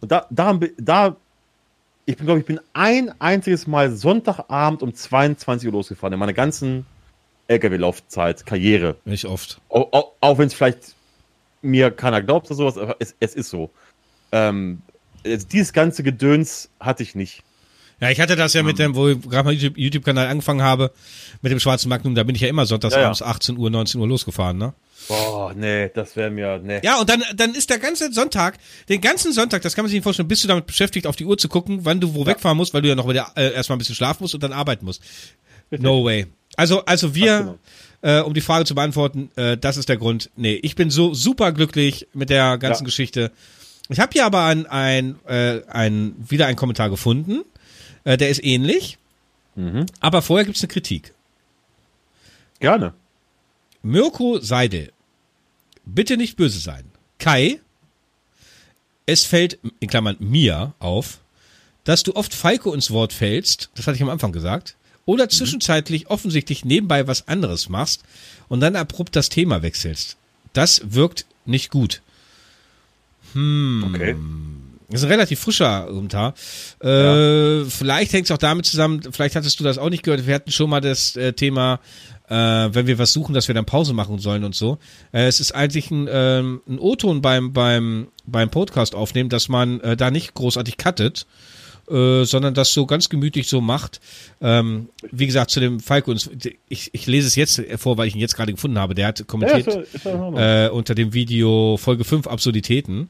und da, da, da ich bin, glaube ich, bin ein einziges Mal Sonntagabend um 22 Uhr losgefahren in meiner ganzen LKW-Laufzeit, Karriere. Nicht oft. Auch, auch, auch wenn es vielleicht mir keiner glaubt oder sowas, aber es, es ist so. Ähm, also dieses ganze Gedöns hatte ich nicht. Ja, ich hatte das ja mit dem, wo ich gerade mal YouTube- YouTube-Kanal angefangen habe, mit dem schwarzen Magnum, da bin ich ja immer sonntags Ja, ja. abends 18 Uhr, 19 Uhr losgefahren, ne? Boah, nee, das wäre mir, nee. Ja, und dann, dann ist der ganze Sonntag, den ganzen Sonntag, das kann man sich nicht vorstellen, bist du damit beschäftigt, auf die Uhr zu gucken, wann du wo wegfahren musst, weil du ja noch wieder äh, erstmal ein bisschen schlafen musst und dann arbeiten musst. No way. Also, also wir, äh, um die Frage zu beantworten, äh, das ist der Grund. Nee, ich bin so super glücklich mit der ganzen Ja. Geschichte. Ich habe hier aber ein, ein, äh, ein, wieder einen Kommentar gefunden, äh, der ist ähnlich, Mhm. aber vorher gibt's eine Kritik. Gerne. Mirko Seidel, bitte nicht böse sein. Kai, es fällt, in Klammern mir auf, dass du oft Falco ins Wort fällst, das hatte ich am Anfang gesagt, oder zwischenzeitlich offensichtlich nebenbei was anderes machst und dann abrupt das Thema wechselst. Das wirkt nicht gut. Okay. Das ist ein relativ frischer Kommentar. Äh, Vielleicht hängt es auch damit zusammen, vielleicht hattest du das auch nicht gehört, wir hatten schon mal das äh, Thema, äh, wenn wir was suchen, dass wir dann Pause machen sollen und so. Äh, es ist eigentlich ein, ähm, ein O-Ton beim, beim, beim Podcast aufnehmen, dass man äh, da nicht großartig cuttet, äh, sondern das so ganz gemütlich so macht. Ähm, wie gesagt, zu dem Falco, ich, ich lese es jetzt vor, weil ich ihn jetzt gerade gefunden habe, der hat Ja, kommentiert ist, ja- ist ja in Ordnung. äh, unter dem Video Folge 5 Absurditäten.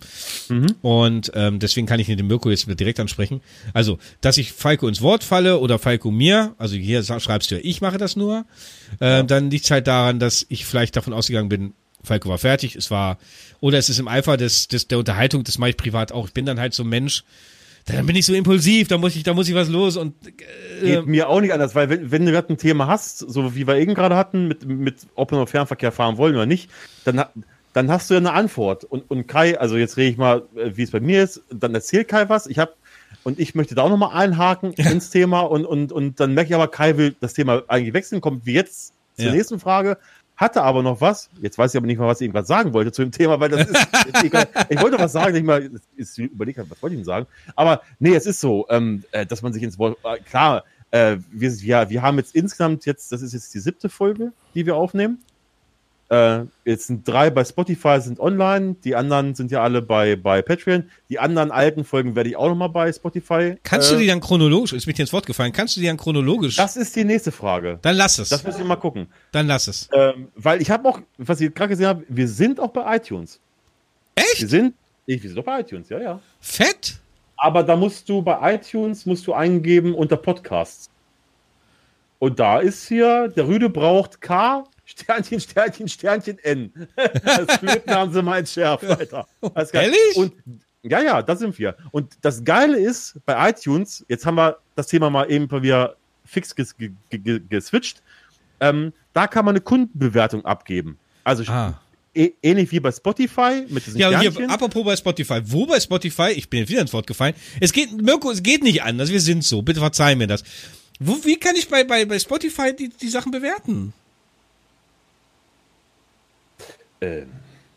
Mhm. Und ähm, deswegen kann ich den Mirko jetzt direkt ansprechen. Also, dass ich Falco ins Wort falle oder Falco mir, also hier schreibst du ja, ich mache das nur, äh, dann liegt es halt daran, dass ich vielleicht davon ausgegangen bin, Falco war fertig, es war, oder es ist im Eifer des, des, der Unterhaltung, das mache ich privat auch. Ich bin dann halt so ein Mensch, dann bin ich so impulsiv, da muss ich, da muss ich was los und äh, Geht mir auch nicht anders, weil wenn, wenn du gerade ein Thema hast, so wie wir eben gerade hatten, mit, mit ob wir noch Fernverkehr fahren wollen oder nicht, dann, dann hast du ja eine Antwort. Und, und Kai, also jetzt rede ich mal, äh, wie es bei mir ist, dann erzählt Kai was. Ich habe und ich möchte da auch nochmal einhaken ins Thema und, und, und dann merke ich aber, Kai will das Thema eigentlich wechseln, kommt wie jetzt zur Ja. nächsten Frage. Hatte aber noch was, jetzt weiß ich aber nicht mal, was ich irgendwas sagen wollte zu dem Thema, weil das ist, ich wollte was sagen, ich mal, ist überlegt, habe, was wollte ich denn sagen? Aber nee, es ist so, ähm, äh, dass man sich ins Wort, äh, klar, äh, wir, wir, wir haben jetzt insgesamt jetzt, das ist jetzt die siebte Folge, die wir aufnehmen. Äh, jetzt sind drei bei Spotify sind online, die anderen sind ja alle bei, bei Patreon. Die anderen alten Folgen werde ich auch nochmal bei Spotify. kannst äh, du die dann chronologisch, ist mir ins Wort gefallen, kannst du die dann chronologisch, Das ist die nächste Frage. dann lass es, Das müssen wir mal gucken. dann lass es. Ähm, weil ich habe auch, was ich gerade gesehen habe, wir sind auch bei iTunes. Wir Echt? sind, ich, wir sind auch bei iTunes, ja, ja. Fett? Aber da musst du bei iTunes musst du eingeben unter Podcasts. Und da ist hier, der Rüde braucht K, Sternchen, Sternchen, Sternchen N. Das Flöten haben sie mal entschärft, Alter. Ehrlich? Und ja, ja, da sind wir. Und das Geile ist, bei iTunes, jetzt haben wir das Thema mal eben wieder fix ges ge ge geswitcht, ähm, da kann man eine Kundenbewertung abgeben. Also Ah. ähnlich wie bei Spotify mit diesen Ja, Sternchen. hier, apropos bei Spotify. Wo bei Spotify? Ich bin jetzt wieder ins Wort gefallen. Es geht, Mirko, es geht nicht anders. Wir sind so. Bitte verzeih mir das. Wo, wie kann ich bei, bei, bei Spotify die, die Sachen bewerten? Ähm,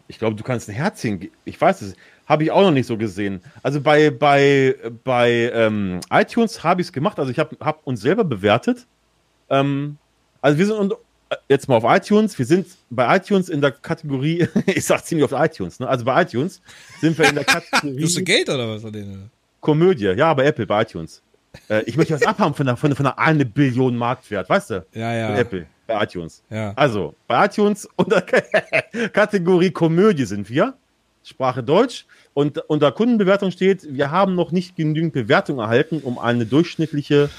ich glaube, du kannst ein Herzchen. Ich weiß es. Habe ich auch noch nicht so gesehen. Also bei, bei, bei ähm, iTunes habe ich es gemacht. Also ich habe hab uns selber bewertet. Ähm, also wir sind und, äh, jetzt mal auf iTunes. Wir sind bei iTunes in der Kategorie. ich sag ziemlich auf iTunes. Ne? Also bei iTunes sind wir in der Kriegst du Kategorie Geld oder was? von? Komödie. Ja, bei Apple, bei iTunes. Äh, ich möchte was abhaben von der, von, der- von der eine Billion Marktwert. Weißt du? Ja, Von ja. Apple, bei iTunes. Ja. Also, bei iTunes unter Kategorie Komödie sind wir. Sprache Deutsch. Und unter Kundenbewertung steht, wir haben noch nicht genügend Bewertung erhalten, um eine durchschnittliche,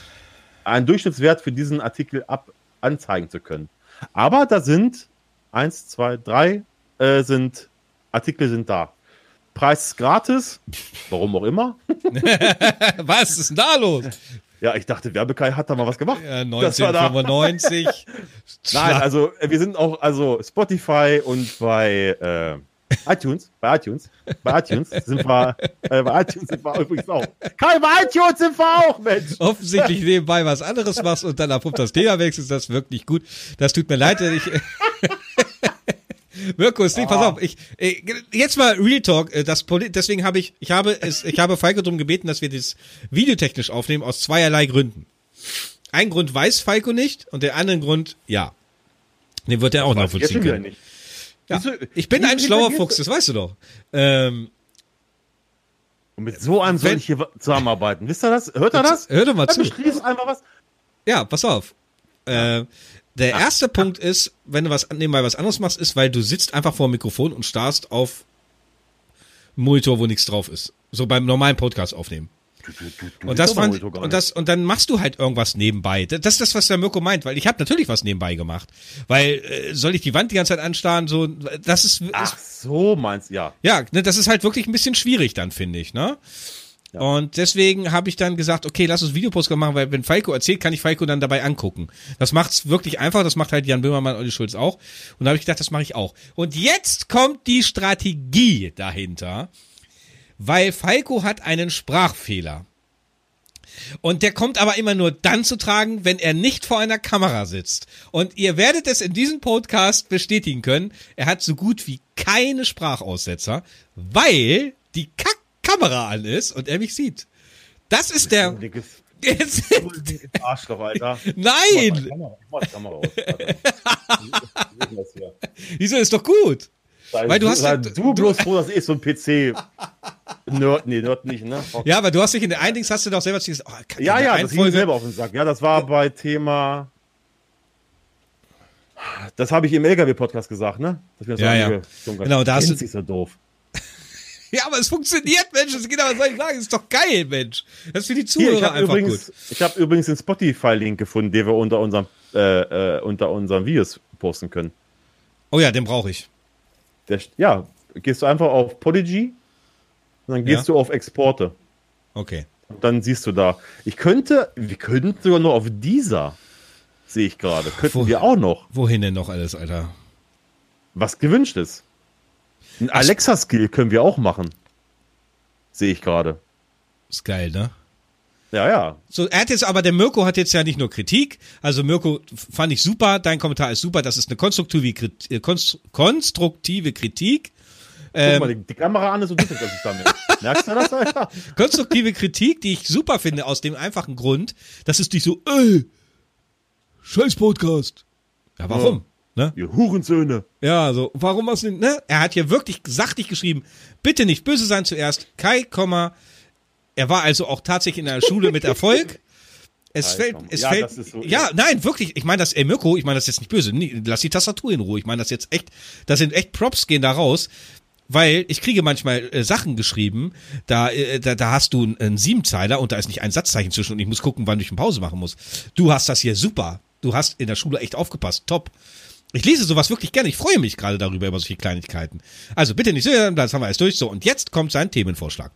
einen Durchschnittswert für diesen Artikel ab anzeigen zu können. Aber da sind eins, zwei, drei äh, sind Artikel sind da. Preis ist gratis, warum auch immer. Was ist denn da los? Ja, ich dachte, Werbekai hat da mal was gemacht. Ja, Das war da. 1995. Nein, also äh, wir sind auch also Spotify und bei äh, iTunes, bei iTunes, bei iTunes sind wir, äh, bei iTunes sind wir übrigens auch. Kai, bei iTunes sind wir auch, Mensch. offensichtlich nebenbei was anderes machst und dann abrupt das Thema wechselst, das wirkt nicht gut. Das tut mir leid, dass ich. Mirko, ist nicht, pass auf, ich, äh, jetzt mal Real Talk, äh, das, Poli- deswegen habe ich, ich habe es, ich habe Falco darum gebeten, dass wir das videotechnisch aufnehmen, aus zweierlei Gründen. Ein Grund weiß Falco nicht und der andere Grund, ja. Den wird er auch nachvollziehen können. nicht. Ja. Ich bin ein schlauer Fuchs, das weißt du doch. Ähm, Und mit so einem soll ich hier zusammenarbeiten. Wisst ihr das? Hört ihr das? hör doch mal zu. beschließt einfach was. Ja, pass auf. Äh, der erste Punkt ist, wenn du was nebenbei was anderes machst, ist, weil du sitzt einfach vor dem Mikrofon und starrst auf Monitor, wo nichts drauf ist. So beim normalen Podcast aufnehmen. Und das fand, und das, und dann machst du halt irgendwas nebenbei. Das ist das, was der Mirko meint, weil ich habe natürlich was nebenbei gemacht. Weil, äh, soll ich die Wand die ganze Zeit anstarren, so, das ist, Ach ist so, meinst du, ja. ja, ne, das ist halt wirklich ein bisschen schwierig dann, finde ich, ne? Ja. Und deswegen habe ich dann gesagt, okay, lass uns Videopost machen, weil wenn Falco erzählt, kann ich Falco dann dabei angucken. Das macht's wirklich einfach, das macht halt Jan Böhmermann und Olli Schulz auch. Und da habe ich gedacht, das mache ich auch. Und jetzt kommt die Strategie dahinter, weil Falco hat einen Sprachfehler. Und der kommt aber immer nur dann zu tragen, wenn er nicht vor einer Kamera sitzt. Und ihr werdet es in diesem Podcast bestätigen können, er hat so gut wie keine Sprachaussetzer, weil die Kack-Kamera an ist und er mich sieht. Das ist der... Dickes, Arschloch, Alter. nein! Kamera ist? Wieso ist doch gut? Sei, Weil du hast sei ja- du bloß froh, dass ich so ein PC Nerd, nee, Nerd nicht, ne? Ja, aber du hast dich in der einen Dings hast du doch selber gesagt, oh, Ja, ja, das ging selber auf den Sack. Ja, das war bei Thema. Das habe ich im LKW-Podcast gesagt, ne? Ja, ja. Genau, da hast du- sich so doof. Ja, aber es funktioniert, Mensch. Das geht aber, was soll ich sagen? Das ist doch geil, Mensch. Das ist für die Hier, Zuhörer ich habe einfach übrigens, gut. ich hab übrigens den Spotify-Link gefunden, den wir unter unserem, äh, äh, unter unseren Videos posten können. Oh ja, den brauche ich. Der, ja, gehst du einfach auf Podigy und dann gehst Ja. du auf Exporte. Okay. Und dann siehst du da. Ich könnte, wir könnten sogar noch auf dieser, sehe ich gerade, könnten Wo- wir auch noch, Wohin denn noch alles, Alter? was gewünscht ist. Ein Alexa-Skill können wir auch machen. Sehe ich gerade. Ist geil, ne? Ja, ja. So, er hat jetzt aber, der Mirko hat jetzt ja nicht nur Kritik. Also Mirko fand ich super, dein Kommentar ist super, das ist eine konstruktive, Krit- äh, konst konstruktive Kritik. Guck Ähm, mal, die, die Kamera an ist und du das damit. Merkst du das, Alter? konstruktive Kritik, die ich super finde, aus dem einfachen Grund, dass es nicht so, ey, scheiß Podcast. Ja, warum? Ne? Ihr Hurensöhne. Ja, so, warum was denn, ne? Er hat hier wirklich sachlich geschrieben, bitte nicht böse sein zuerst, Kai, Komma, er war also auch tatsächlich in der Schule mit Erfolg. Es Kai, fällt, es Ja, fällt, so- ja, nein, wirklich, ich meine das, ey Mirko, ich meine das jetzt nicht böse, nee, lass die Tastatur in Ruhe, ich meine das jetzt echt, das sind echt Props gehen da raus, weil ich kriege manchmal äh, Sachen geschrieben, da, äh, da, da hast du einen, einen Siebenzeiler und da ist nicht ein Satzzeichen zwischen und ich muss gucken, wann ich eine Pause machen muss. Du hast das hier super, du hast in der Schule echt aufgepasst, top. Ich lese sowas wirklich gerne. Ich freue mich gerade darüber, über solche Kleinigkeiten. Also bitte nicht so, das haben wir alles durch. So, und jetzt kommt sein Themenvorschlag.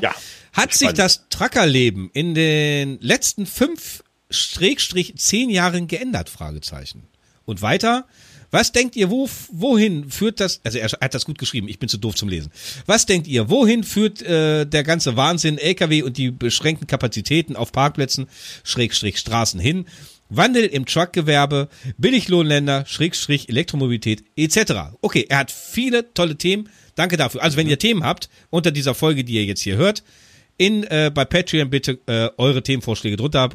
Ja. Hat sich Spannend. das Truckerleben in den letzten fünf Schrägstrich zehn Jahren geändert? Fragezeichen. Und weiter. Was denkt ihr, wo, wohin führt das, also er hat das gut geschrieben, ich bin zu doof zum Lesen. Was denkt ihr, wohin führt äh, der ganze Wahnsinn, LKW und die beschränkten Kapazitäten auf Parkplätzen, Schrägstrich Straßen hin? Wandel im Truckgewerbe, Billiglohnländer, Schrägstrich Elektromobilität etc. Okay, er hat viele tolle Themen. Danke dafür. Also wenn ihr Themen habt unter dieser Folge, die ihr jetzt hier hört, in äh, bei Patreon bitte äh, eure Themenvorschläge drunter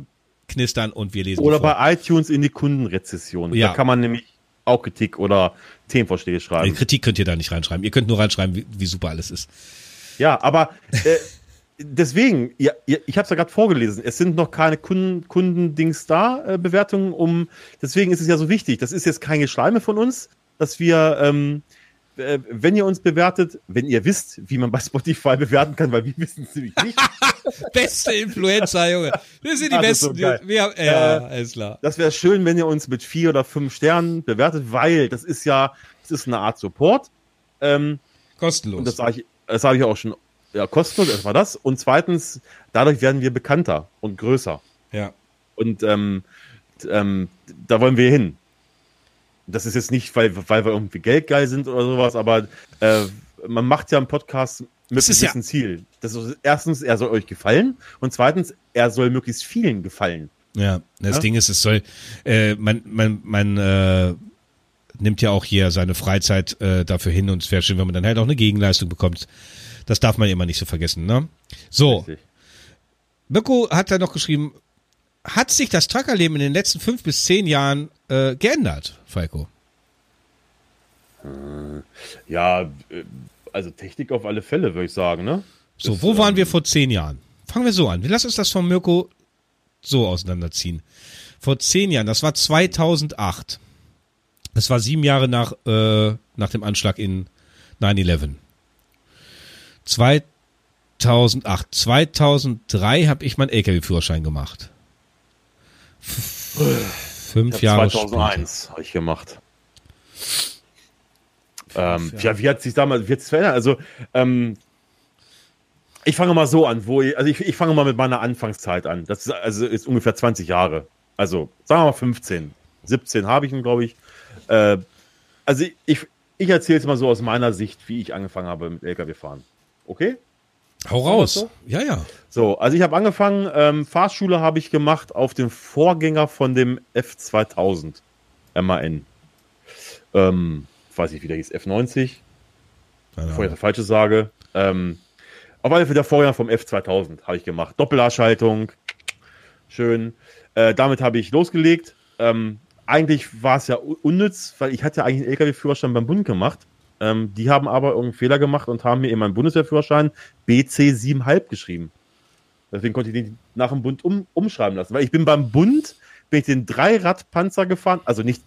knistern und wir lesen Oder bei iTunes in die Kundenrezession. Ja. Da kann man nämlich auch Kritik oder Themenvorschläge schreiben. Kritik könnt ihr da nicht reinschreiben. Ihr könnt nur reinschreiben, wie, wie super alles ist. Ja, aber äh, deswegen, ja, ja, ich habe es ja gerade vorgelesen, es sind noch keine Kunden, Kundendings da, äh, Bewertungen, um, deswegen ist es ja so wichtig. Das ist jetzt kein Geschleime von uns, dass wir, ähm, äh, wenn ihr uns bewertet, wenn ihr wisst, wie man bei Spotify bewerten kann, weil wir wissen es nämlich nicht, Beste Influencer, Junge. Wir sind die das so Besten. geil. wir haben, ja, Äh, alles klar. das wäre schön, wenn ihr uns mit vier oder fünf Sternen bewertet, weil das ist ja, das ist eine Art Support. Ähm, Kostenlos. Und das sage ich, das ich auch schon, ja, kostenlos erstmal das. Und zweitens, dadurch werden wir bekannter und größer. ja. Und ähm, ähm, da wollen wir hin. Das ist jetzt nicht, weil, weil wir irgendwie geldgeil sind oder sowas, aber äh, man macht ja einen Podcast mit einem ja- Ziel. Das ist, erstens, er soll euch gefallen und zweitens, er soll möglichst vielen gefallen. Ja, das Ja? Ding ist, es soll, äh, man, man, man, äh, nimmt ja auch hier seine Freizeit äh, dafür hin und es wäre schön, wenn man dann halt auch eine Gegenleistung bekommt. Das darf man immer nicht so vergessen, ne? So, Richtig. Mirko hat da noch geschrieben, hat sich das Truckerleben in den letzten fünf bis zehn Jahren äh, geändert, Falco? Ja, äh, also Technik auf alle Fälle, würde ich sagen, ne? So, Das, wo waren ähm, wir vor zehn Jahren? Fangen wir so an. Wir lassen uns das von Mirko so auseinanderziehen. Vor zehn Jahren, das war 2008. Das war sieben Jahre nach, äh, nach dem Anschlag in 9-11. 2008. 2003 habe ich meinen LKW-Führerschein gemacht. Fünf Ich Jahre 2001 habe ich gemacht. Ähm, ja, wie hat sich damals, sich verändert? Also, ähm, ich fange mal so an, wo ich, also ich, ich fange mal mit meiner Anfangszeit an. Das ist, also ist ungefähr 20 Jahre. Also, sagen wir mal 15. 17 habe ich ihn, glaube ich. Äh, also, ich, ich erzähle es mal so aus meiner Sicht, wie ich angefangen habe mit LKW-Fahren. Okay? Hau raus. so? Ja, ja. So, also ich habe angefangen, ähm, Fahrschule habe ich gemacht auf dem Vorgänger von dem F2000 MAN. Ähm, weiß nicht, wie der hieß, F90, Keine bevor ich das Falsche sage. Ähm, auf alle Fälle der Vorgänger vom F2000 habe ich gemacht. Doppelausschaltung, schön. Äh, damit habe ich losgelegt. Ähm, eigentlich war es ja un- unnütz, weil ich hatte ja eigentlich einen LKW-Führerschein beim Bund gemacht. Ähm, die haben aber irgendeinen Fehler gemacht und haben mir in meinem Bundeswehrführerschein BC 7,5 geschrieben. Deswegen konnte ich den nach dem Bund um, umschreiben lassen. Weil ich bin beim Bund, bin ich den Dreiradpanzer gefahren, also nicht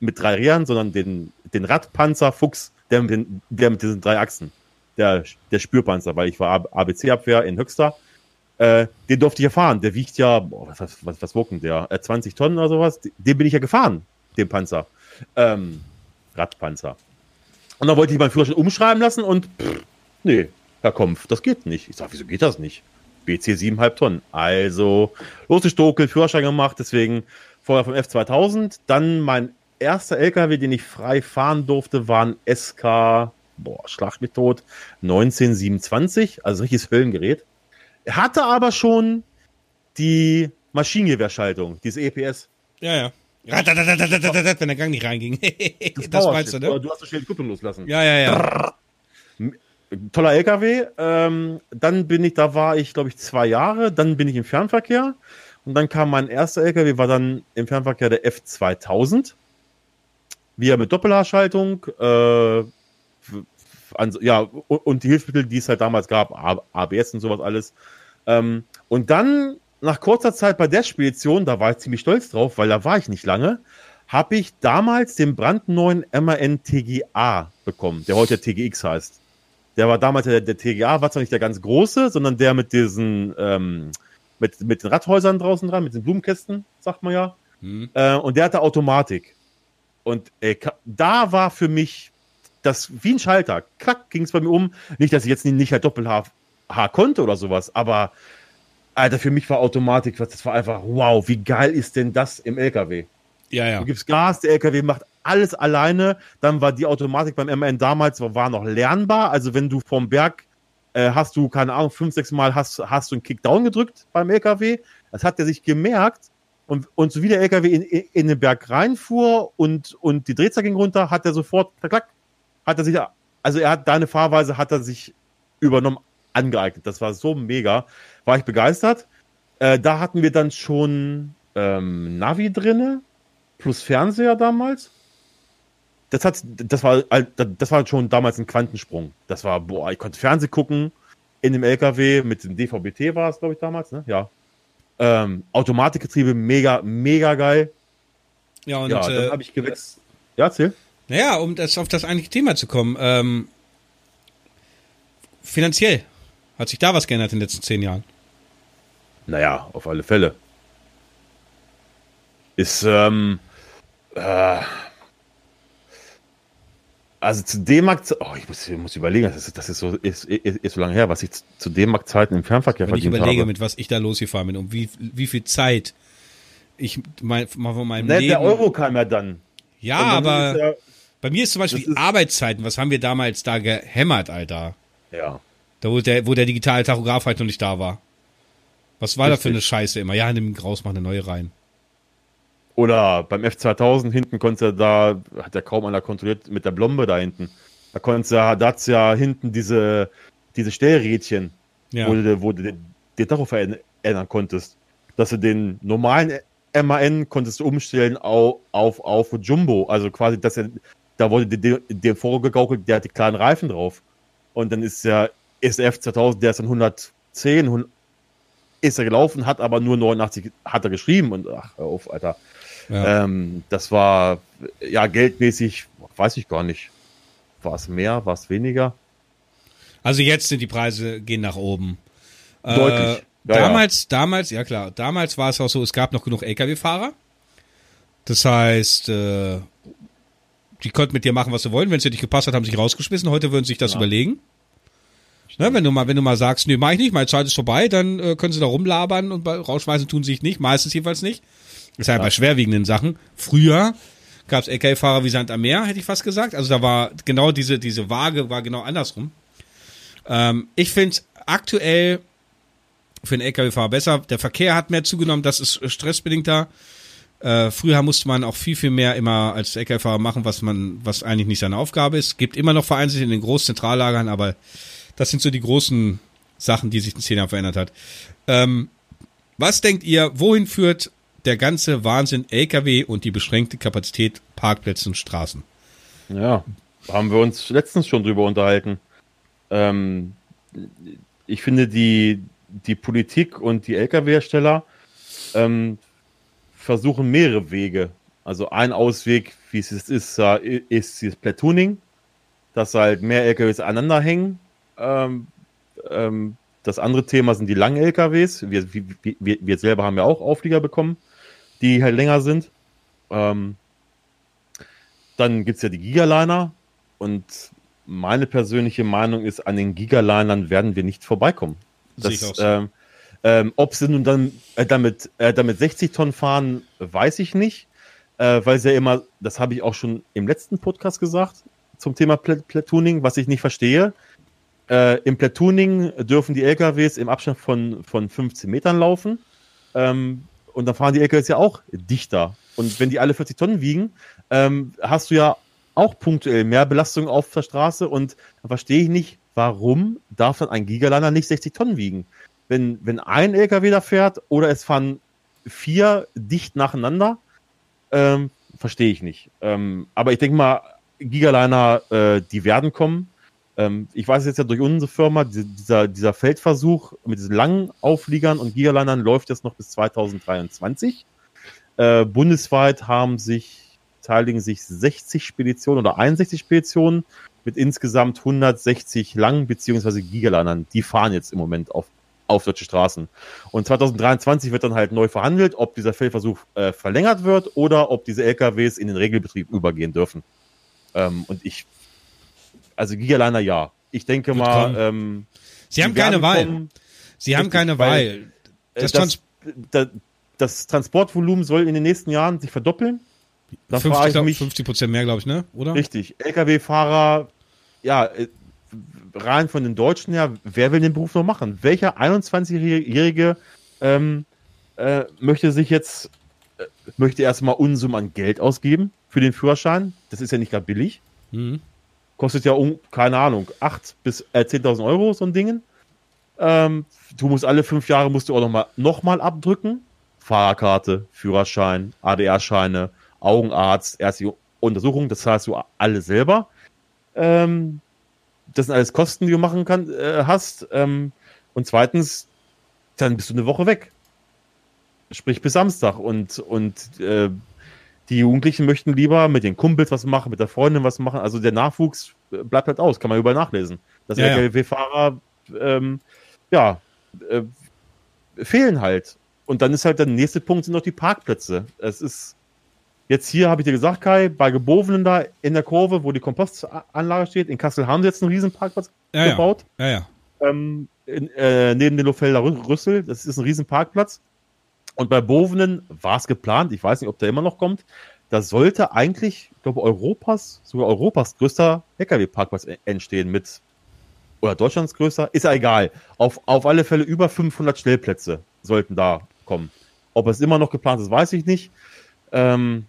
mit drei Rädern, sondern den, den Radpanzer Fuchs, der mit, den, der mit diesen drei Achsen. Der, der Spürpanzer, weil ich war ABC-Abwehr in Höxter. Äh, den durfte ich ja fahren. Der wiegt ja, boah, was, was, was, was wog denn der? Äh, 20 Tonnen oder sowas. Den bin ich ja gefahren, den Panzer. Ähm, Radpanzer. Und dann wollte ich meinen Führerschein umschreiben lassen und pff, nee, Herr Kompf, das geht nicht. Ich sag, wieso geht das nicht? BC 7,5 Tonnen. Also losgestokelt, Führerschein gemacht, deswegen vorher vom F2000. Dann mein erster LKW, den ich frei fahren durfte, war ein SK, boah, schlag mich tot, 1927, also richtiges Höllengerät. Er hatte aber schon die Maschinengewehrschaltung, dieses EPS. Ja, ja. Wenn der Gang nicht reinging. das meinst du, ne? Du hast schnell die Kupplung loslassen. Ja, ja, ja. toller LKW. Ähm, dann bin ich, da war ich, glaube ich, zwei Jahre. Dann bin ich im Fernverkehr. Und dann kam mein erster LKW, war dann im Fernverkehr der F2000. Wieder mit Doppelhaarschaltung. Äh, an, ja, und, die Hilfsmittel, die es halt damals gab, ABS und sowas alles. Ähm, und dann, nach kurzer Zeit bei der Spedition, da war ich ziemlich stolz drauf, weil da war ich nicht lange, habe ich damals den brandneuen MAN TGA bekommen, der heute TGX heißt. Der war damals der, der TGA, war zwar nicht der ganz große, sondern der mit diesen, ähm, mit, mit den Radhäusern draußen dran, mit den Blumenkästen, sagt man ja. Hm. Äh, und der hatte Automatik. Und äh, da war für mich das wie ein Schalter. Klack, ging es bei mir um. Nicht, dass ich jetzt nicht, halt Doppel-H konnte oder sowas, aber Alter, für mich war Automatik, das war einfach, wow, wie geil ist denn das im LKW? Ja, ja. Du gibst Gas, der LKW macht alles alleine. Dann war die Automatik beim MAN damals war noch lernbar. Also wenn du vom Berg äh, hast du, keine Ahnung, fünf, sechs Mal hast, hast du einen Kickdown gedrückt beim LKW. Das hat er sich gemerkt. Und, und so wie der LKW in, in, in den Berg reinfuhr und, und die Drehzahl ging runter, hat er sofort, klack, hat er sich, also er hat deine Fahrweise hat er sich übernommen, angeeignet. Das war so mega. War ich begeistert. Äh, da hatten wir dann schon ähm, Navi drinne plus Fernseher damals. Das hat, das war, das war schon damals ein Quantensprung. Das war, boah, ich konnte Fernseh gucken in dem LKW mit dem DVB-T war es, glaube ich, damals, ne? Ja. Ähm, Automatikgetriebe, mega, mega geil. Ja, und ja, dann äh, habe ich gewechselt. Ja, erzähl. naja, um das, auf das eigentliche Thema zu kommen, ähm, finanziell hat sich da was geändert in den letzten zehn Jahren. Naja, auf alle Fälle. Ist, ähm, äh, also zu D-Mark, oh, ich muss, ich muss überlegen, das ist, das ist so, ist, ist, ist so lange her, was ich zu- D-Mark-Zeiten im Fernverkehr Wenn ich verdient überlege, habe. mit was ich da losgefahren bin und wie, wie viel Zeit ich mein, mal von meinem Ne, Leben. der Euro kam ja dann. ja, aber ist bei mir ist zum Beispiel ist- Arbeitszeiten. Was haben wir damals da gehämmert, Alter? ja. Da wo der, wo der digitale Tachograph halt noch nicht da war. Was war da für Richtig. eine Scheiße immer? Ja, nimm raus, mach eine neue rein. Oder beim F2000 hinten konnte da, hat ja kaum einer kontrolliert, mit der Blombe da hinten. Da konnte ja, da hat's ja hinten diese, diese Stellrädchen, Ja. wo du, wo du den, den Tacho verändern konntest. Dass du den normalen MAN konntest du umstellen auf, auf, auf Jumbo. Also quasi, dass er, da wurde dir vorgegaukelt, der hat die kleinen Reifen drauf. Und dann ist ja, ist der F2000, der ist dann 110, 100, ist er gelaufen, hat aber nur 89, hat er geschrieben und ach, hör auf, Alter. Ja. Ähm, das war, ja, geldmäßig, weiß ich gar nicht. War es mehr, war es weniger? Also jetzt sind die Preise gehen nach oben. Deutlich. Äh, Ja, ja. damals, damals, ja klar, damals war es auch so, es gab noch genug LKW-Fahrer. Das heißt, äh, die konnten mit dir machen, was sie wollen. Wenn es dir nicht gepasst hat, haben sie sich rausgeschmissen. Heute würden sie sich das Ja. überlegen. Ne, wenn du mal, wenn du mal sagst, nee, mach ich nicht, meine Zeit ist vorbei, dann äh, können sie da rumlabern und rausschmeißen tun sie sich nicht, meistens jedenfalls nicht. Das ist halt bei schwerwiegenden Sachen. Früher gab es LKW-Fahrer wie Sand am Meer, hätte ich fast gesagt. Also da war genau diese, diese Waage war genau andersrum. Ähm, ich finde es aktuell für einen LKW-Fahrer besser. Der Verkehr hat mehr zugenommen, das ist stressbedingt da. Äh, früher musste man auch viel, viel mehr immer als LKW-Fahrer machen, was man, was eigentlich nicht seine Aufgabe ist. Gibt immer noch vereinzelt in den Großzentrallagern, aber das sind so die großen Sachen, die sich in Jahren verändert hat. Ähm, was denkt ihr, wohin führt der ganze Wahnsinn LKW und die beschränkte Kapazität Parkplätze und Straßen? Ja, haben wir uns letztens schon drüber unterhalten. Ähm, ich finde, die, die Politik und die Lkw-Hersteller ähm, versuchen mehrere Wege. Also ein Ausweg, wie es ist, äh, ist dieses Platooning, dass halt mehr LKWs aneinander hängen. Ähm, ähm, das andere Thema sind die langen LKWs. Wir, wir, wir, wir selber haben ja auch Auflieger bekommen, die halt länger sind. Ähm, dann gibt es ja die Gigaliner und meine persönliche Meinung ist, an den Gigalinern werden wir nicht vorbeikommen. Das, so. ähm, ähm, ob sie nun dann äh, damit, äh, damit 60 Tonnen fahren, weiß ich nicht, äh, weil sie ja immer, das habe ich auch schon im letzten Podcast gesagt, zum Thema Pla Platooning, was ich nicht verstehe. Äh, Im Platooning dürfen die LKWs im Abstand von, von 15 Metern laufen. Ähm, und dann fahren die LKWs ja auch dichter. Und wenn die alle 40 Tonnen wiegen, ähm, hast du ja auch punktuell mehr Belastung auf der Straße. Und dann verstehe ich nicht, warum darf dann ein Gigaliner nicht 60 Tonnen wiegen? Wenn, wenn ein LKW da fährt oder es fahren vier dicht nacheinander, ähm, verstehe ich nicht. Ähm, aber ich denke mal, Gigaliner, äh, die werden kommen. Ähm, ich weiß jetzt ja durch unsere Firma, die, dieser, dieser Feldversuch mit diesen langen Aufliegern und Gigalinern läuft jetzt noch bis 2023. Äh, bundesweit haben sich, teiligen sich 60 Speditionen oder 61 Speditionen mit insgesamt 160 langen beziehungsweise Gigalinern. Die fahren jetzt im Moment auf, auf deutsche Straßen. Und 2023 wird dann halt neu verhandelt, ob dieser Feldversuch äh, verlängert wird oder ob diese LKWs in den Regelbetrieb übergehen dürfen. Ähm, und ich, also Gigaliner ja. Ich denke Wird mal, ähm, Sie haben keine Wahl. kommen. Sie haben Richtig, keine Wahl. Äh, Das Trans- das, das Transportvolumen soll in den nächsten Jahren sich verdoppeln. Da frage 50, ich glaub- mich, 50 Prozent mehr, glaube ich, ne? Oder? richtig, Lkw-Fahrer, ja, äh, rein von den Deutschen her, wer will den Beruf noch machen? Welcher 21-Jährige ähm, äh, möchte sich jetzt, äh, möchte erstmal Unsummen an Geld ausgeben für den Führerschein? Das ist ja nicht gerade billig. Mhm. Kostet ja, um, keine Ahnung, 8 bis äh, 10.000 Euro, so ein Ding. Ähm, du musst alle fünf Jahre musst du auch nochmal noch mal abdrücken. Fahrerkarte, Führerschein, ADR-Scheine, Augenarzt, erste Untersuchung, das zahlst du alle selber. Ähm, das sind alles Kosten, die du machen kann, äh, hast. Ähm, und zweitens, dann bist du eine Woche weg. Sprich bis Samstag. Und, und äh, die Jugendlichen möchten lieber mit den Kumpels was machen, mit der Freundin was machen. Also der Nachwuchs äh, bleibt halt aus, kann man überall nachlesen. Dass Ja, ja. LKW-Fahrer, ähm, ja, äh, fehlen halt. Und dann ist halt der nächste Punkt sind noch die Parkplätze. Es ist jetzt hier, habe ich dir gesagt, Kai, bei Gebovenen da in der Kurve, wo die Kompostanlage steht, in Kassel haben sie jetzt einen riesen Parkplatz Ja, ja. gebaut. Ja, ja. Ähm, in, äh, neben dem Lofelder Rü- Rüssel. Das ist ein riesen Parkplatz. Und bei Bovenen war es geplant, ich weiß nicht, ob der immer noch kommt, da sollte eigentlich, ich glaube, Europas, sogar Europas größter LKW-Parkplatz e- entstehen mit, oder Deutschlands größter, ist ja egal. Auf, auf alle Fälle über 500 Stellplätze sollten da kommen. Ob es immer noch geplant ist, weiß ich nicht. Ähm,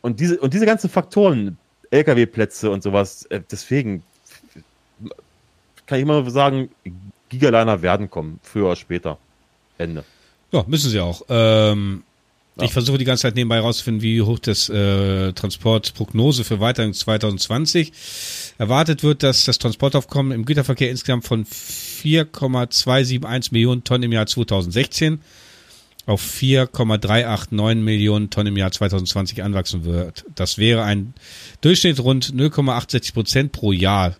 und, diese, und diese ganzen Faktoren, LKW-Plätze und sowas, äh, deswegen kann ich immer sagen, Gigaliner werden kommen, früher oder später. Ende. Ja, müssen sie auch. Ähm, Ja. Ich versuche die ganze Zeit nebenbei herauszufinden, wie hoch das äh, Transportprognose für weiter in 2020 erwartet wird, dass das Transportaufkommen im Güterverkehr insgesamt von 4,271 Millionen Tonnen im Jahr 2016 auf 4,389 Millionen Tonnen im Jahr 2020 anwachsen wird. Das wäre ein Durchschnitt rund 0,68 Prozent pro Jahr.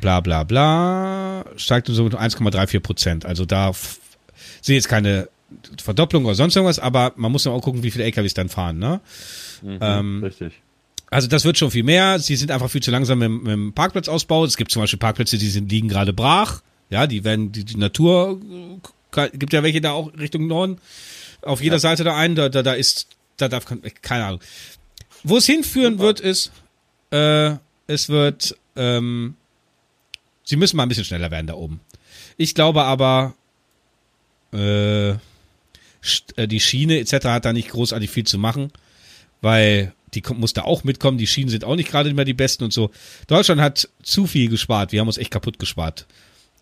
Bla bla bla. Steigt um so 1,34 Prozent. Also da sind jetzt keine Verdopplung oder sonst irgendwas, aber man muss ja auch gucken, wie viele LKWs dann fahren, ne? Mhm, Ähm, richtig. Also das wird schon viel mehr. Sie sind einfach viel zu langsam mit, mit dem Parkplatzausbau. Es gibt zum Beispiel Parkplätze, die sind, liegen gerade brach. Ja, die werden, die, die Natur, äh, gibt ja welche da auch Richtung Norden. Auf jeder Seite da ein, da, da, da ist, da darf, keine Ahnung. Wo es hinführen wird, ist, äh, es wird, ähm, sie müssen mal ein bisschen schneller werden da oben. Ich glaube aber, äh, äh, die Schiene etc. hat da nicht großartig viel zu machen, weil die muss da auch mitkommen. Die Schienen sind auch nicht gerade immer die besten und so. Deutschland hat zu viel gespart. Wir haben uns echt kaputt gespart.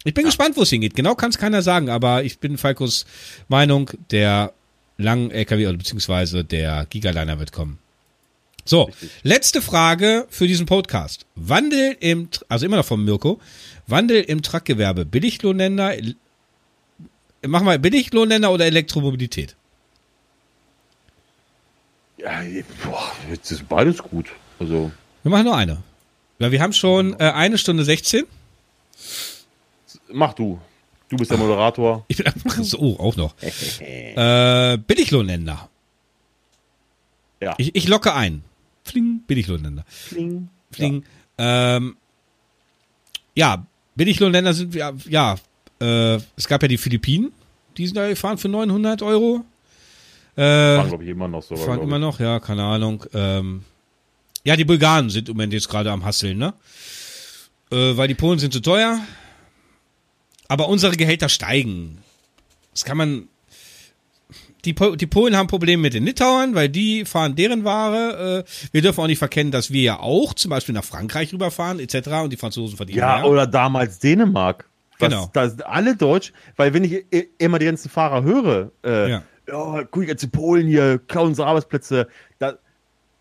Ich bin gespannt, wo es hingeht. Genau kann es keiner sagen, aber ich bin Falkos Meinung, der langen LKW oder beziehungsweise der Gigaliner wird kommen. So, Richtig. letzte Frage für diesen Podcast. Wandel im, also immer noch vom Mirko, Wandel im Truckgewerbe, Billiglohnländer, machen wir Billiglohnländer oder Elektromobilität? Ja, boah, jetzt ist beides gut. Also, Wir machen nur eine. Ja, wir haben schon äh, eine Stunde 16. mach du. Du bist der Moderator. Ich bin einfach so, auch noch. äh, Billiglohnländer. Ja. Ich, ich locke ein. Fling, Billiglohnländer. Kling. Fling. Ja, ähm, ja Billiglohnländer sind wir, ja, äh, es gab ja die Philippinen, die sind da gefahren für 900 Euro. Äh, Fahren, glaube ich, immer noch so. fahren immer noch, ja, keine Ahnung. Ähm, ja, die Bulgaren sind im Moment jetzt gerade am Hasseln, ne? Äh, weil die Polen sind zu teuer. Aber unsere Gehälter steigen. Das kann man. Die, Po- die Polen haben Probleme mit den Litauern, weil die fahren deren Ware. Äh, wir dürfen auch nicht verkennen, dass wir ja auch zum Beispiel nach Frankreich rüberfahren, etc. Und die Franzosen verdienen Ja, mehr. oder damals Dänemark. Genau. Da sind alle Deutsch, weil wenn ich immer die ganzen Fahrer höre, äh, Ja. guck jetzt in Polen hier, klauen unsere Arbeitsplätze, da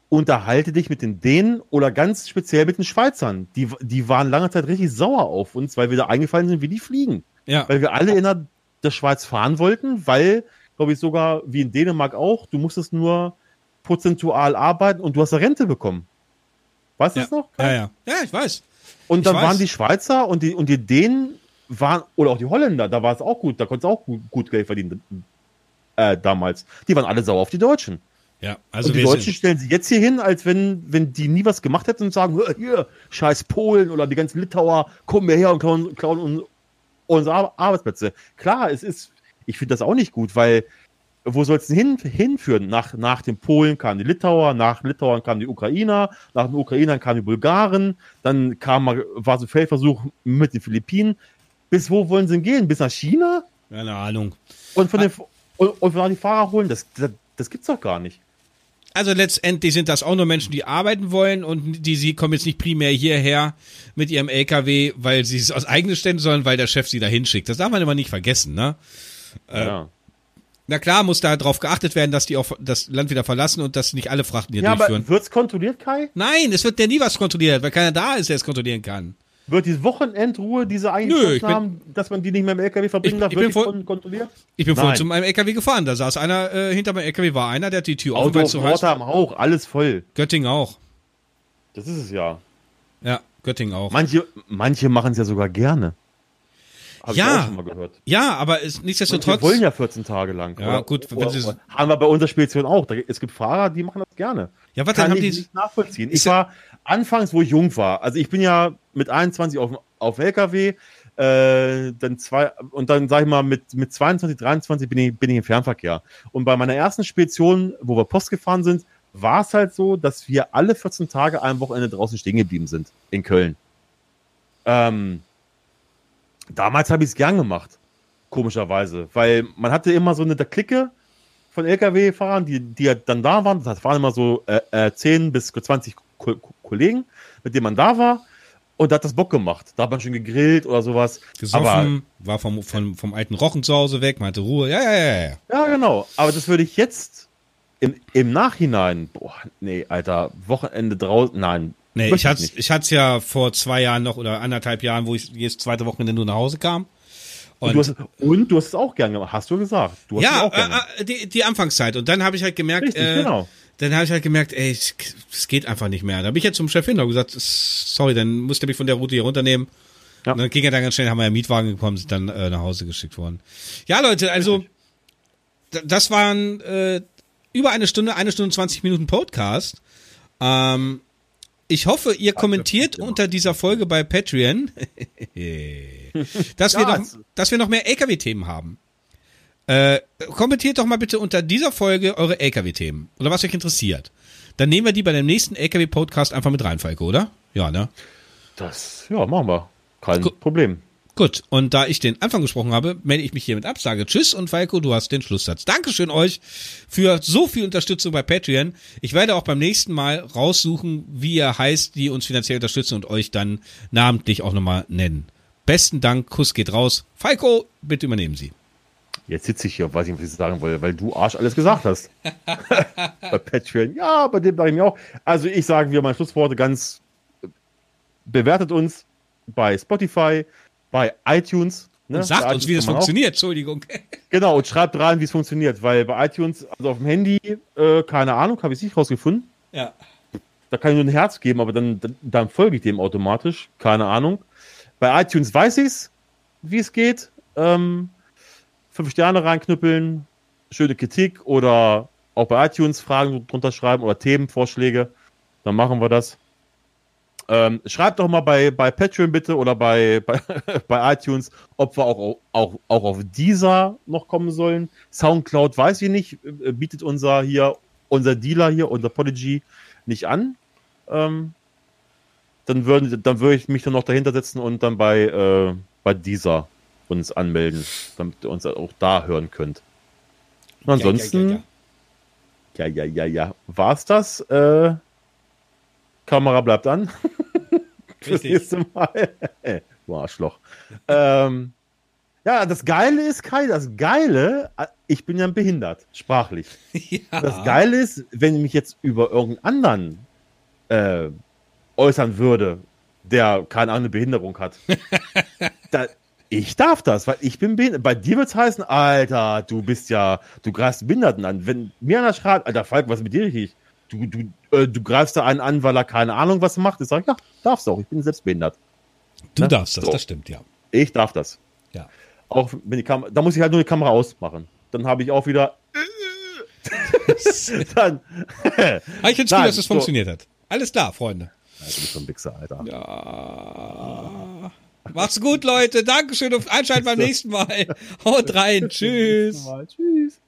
unterhalte dich mit den Dänen oder ganz speziell mit den Schweizern. Die, die waren lange Zeit richtig sauer auf uns, weil wir da eingefallen sind wie die Fliegen. ja. Weil wir alle in der, der Schweiz fahren wollten, weil, glaube ich, sogar wie in Dänemark auch, du musstest nur prozentual arbeiten und du hast eine Rente bekommen. Weißt du ja. das noch? ja, ja. Ja, ich weiß. Und dann waren die Schweizer und die, und die Dänen waren, oder auch die Holländer, da war es auch gut, da konntest du auch gut, gut Geld verdienen äh, damals. Die waren alle sauer auf die Deutschen. Ja, also und die wir Deutschen sind, stellen sich jetzt hier hin, als wenn, wenn die nie was gemacht hätten und sagen, "Hör, hier, scheiß Polen oder die ganzen Litauer, kommen wir her und klauen, klauen un- unsere Ar Arbeitsplätze. Klar, es ist, ich finde das auch nicht gut, weil wo soll es denn hin, hinführen? Nach, nach den Polen kamen die Litauer, nach Litauern kamen die Ukrainer, nach den Ukrainern kamen die Bulgaren, dann kam mal, war so ein Feldversuch mit den Philippinen. Bis wo wollen sie denn gehen? Bis nach China? keine Ahnung. Und von den, und, und von die Fahrer holen? Das, das, das gibt's doch gar nicht. Also letztendlich sind das auch nur Menschen, die arbeiten wollen und die sie kommen jetzt nicht primär hierher mit ihrem LKW, weil sie es aus eigenen Ständen, sondern weil der Chef sie da hinschickt. Das darf man immer nicht vergessen, ne? ja. Na klar, muss da drauf geachtet werden, dass die auch das Land wieder verlassen und dass nicht alle Frachten hier Ja, durchführen. aber wird's kontrolliert, Kai? Nein, es wird ja nie was kontrolliert, weil keiner da ist, der es kontrollieren kann. Wird die Wochenendruhe, diese haben, dass man die nicht mehr im LKW verbringen Ich- darf, ich voll- kon kontrolliert? Ich bin vorhin zu meinem LKW gefahren, da saß einer, äh, hinter meinem LKW war einer, der hat die Tür offen, Auto, am Hauch, alles voll. Göttingen auch. Das ist es ja. Ja, Göttingen auch. Manche, manche machen es ja sogar gerne. Hab Ja. ich auch schon mal gehört. Ja, aber Und nichtsdestotrotz. wir wollen ja 14 Tage lang. Ja, gut, wenn sie- haben wir bei unserer Spedition auch. Da, es gibt Fahrer, die machen das gerne. ja, was Kann dann haben ich die. nicht nachvollziehen. Ist Ich war anfangs, wo ich jung war. Also ich bin ja mit 21 auf, auf LKW, äh, dann zwei, und dann sag ich mal, mit, mit 22, 23 bin ich, bin ich im Fernverkehr. Und bei meiner ersten Spedition, wo wir Post gefahren sind, war es halt so, dass wir alle 14 Tage ein Wochenende draußen stehen geblieben sind in Köln. Ähm, damals habe ich es gern gemacht, komischerweise, weil man hatte immer so eine Clique, von LKW-Fahrern, die, die dann da waren. Das waren immer so äh, äh, 10 bis 20 Ko Kollegen, mit denen man da war. Und da hat das Bock gemacht. Da hat man schon gegrillt oder sowas. Gesoffen, Aber, war vom, vom, vom alten Rochen zu Hause weg, man hatte Ruhe. Ja, ja, ja, ja. ja, genau. Aber das würde ich jetzt im, im Nachhinein, boah, nee, Alter, Wochenende draußen, nein. Nee, ich hatte ich hat's ja vor zwei Jahren noch oder anderthalb Jahren, wo ich jedes zweite Wochenende nur nach Hause kam. Und du, hast, und du hast es auch gern gemacht, hast du gesagt. Du hast ja, auch gern gemacht. äh, äh, die, die Anfangszeit. Und dann habe ich halt gemerkt, Richtig, äh, genau. Dann habe ich halt gemerkt, ey, es, geht einfach nicht mehr. Da bin ich jetzt zum Chef hin und gesagt, sorry, dann musst du mich von der Route hier runternehmen. Ja. Und dann ging er dann ganz schnell, haben wir ja einen Mietwagen gekommen, sind dann äh, nach Hause geschickt worden. Ja, Leute, also das waren äh, über eine Stunde, eine Stunde 20 Minuten Podcast. Ähm, ich hoffe, ihr kommentiert unter dieser Folge bei Patreon, dass, wir noch, dass wir noch mehr LKW-Themen haben. Äh, kommentiert doch mal bitte unter dieser Folge eure LKW-Themen oder was euch interessiert. Dann nehmen wir die bei dem nächsten LKW-Podcast einfach mit rein, Falco, oder? Ja, ne? Das, ja, machen wir. Kein Gu- Problem. Gut, und da ich den Anfang gesprochen habe, melde ich mich hiermit ab, sage Tschüss und Falco, du hast den Schlusssatz. Dankeschön euch für so viel Unterstützung bei Patreon. Ich werde auch beim nächsten Mal raussuchen, wie ihr heißt, die uns finanziell unterstützen und euch dann namentlich auch nochmal nennen. Besten Dank, Kuss geht raus. Falco, bitte übernehmen Sie. Jetzt sitze ich hier und weiß nicht, was ich sagen wollte, weil du Arsch alles gesagt hast. bei Patreon. Ja, bei dem sage ich mir auch. Also ich sage wieder meine Schlussworte ganz. äh, Bewertet uns bei Spotify, bei iTunes. Ne? Und sagt uns, wie das man auch. funktioniert, Entschuldigung. Genau, und schreibt rein, wie es funktioniert, weil bei iTunes, also auf dem Handy, äh, keine Ahnung, habe ich es nicht rausgefunden. Ja. Da kann ich nur ein Herz geben, aber dann, dann, dann folge ich dem automatisch. Keine Ahnung. Bei iTunes weiß ich's, wie es geht. Ähm, fünf Sterne reinknüppeln, schöne Kritik oder auch bei iTunes Fragen drunter schreiben oder Themenvorschläge. Dann machen wir das. Ähm, schreibt doch mal bei, bei Patreon bitte oder bei, bei, bei iTunes, ob wir auch, auch, auch auf dieser noch kommen sollen. Soundcloud weiß ich nicht, äh, bietet unser hier, unser Dealer hier, unser Podigy nicht an. Ähm, dann würden, dann würde ich mich dann noch dahinter setzen und dann bei, äh, bei dieser uns anmelden, damit ihr uns auch da hören könnt. Und ansonsten, ja, ja, ja, ja, war's das? Äh, Kamera bleibt an. Fürs nächste Mal. du Arschloch. ähm, ja, das Geile ist, Kai, das Geile, ich bin ja behindert, sprachlich. ja. Das Geile ist, wenn ich mich jetzt über irgendeinen anderen äh, äußern würde, der keine Ahnung, eine Behinderung hat. da, ich darf das, weil ich bin behindert. Bei dir wird es heißen, Alter, du bist ja, du greifst Behinderten an. Wenn mir einer schreibt, Alter, Falk, was ist mit dir richtig? Du, du, äh, du greifst da einen an, weil er keine Ahnung was macht. Ich sage, ja, darfst auch, ich bin selbst behindert. Du ne? darfst das, So. das stimmt, ja. Ich darf das. Ja. Auch wenn die Kamera, da muss ich halt nur die Kamera ausmachen. Dann habe ich auch wieder. dann. Aber ich finde es gut, dass es so. funktioniert hat. Alles klar, Freunde. Alter, du bist so ein Wichser, Alter. Ja. Macht's gut, Leute. Dankeschön und Einschalten beim nächsten Mal. Haut rein. Tschüss. Tschüss.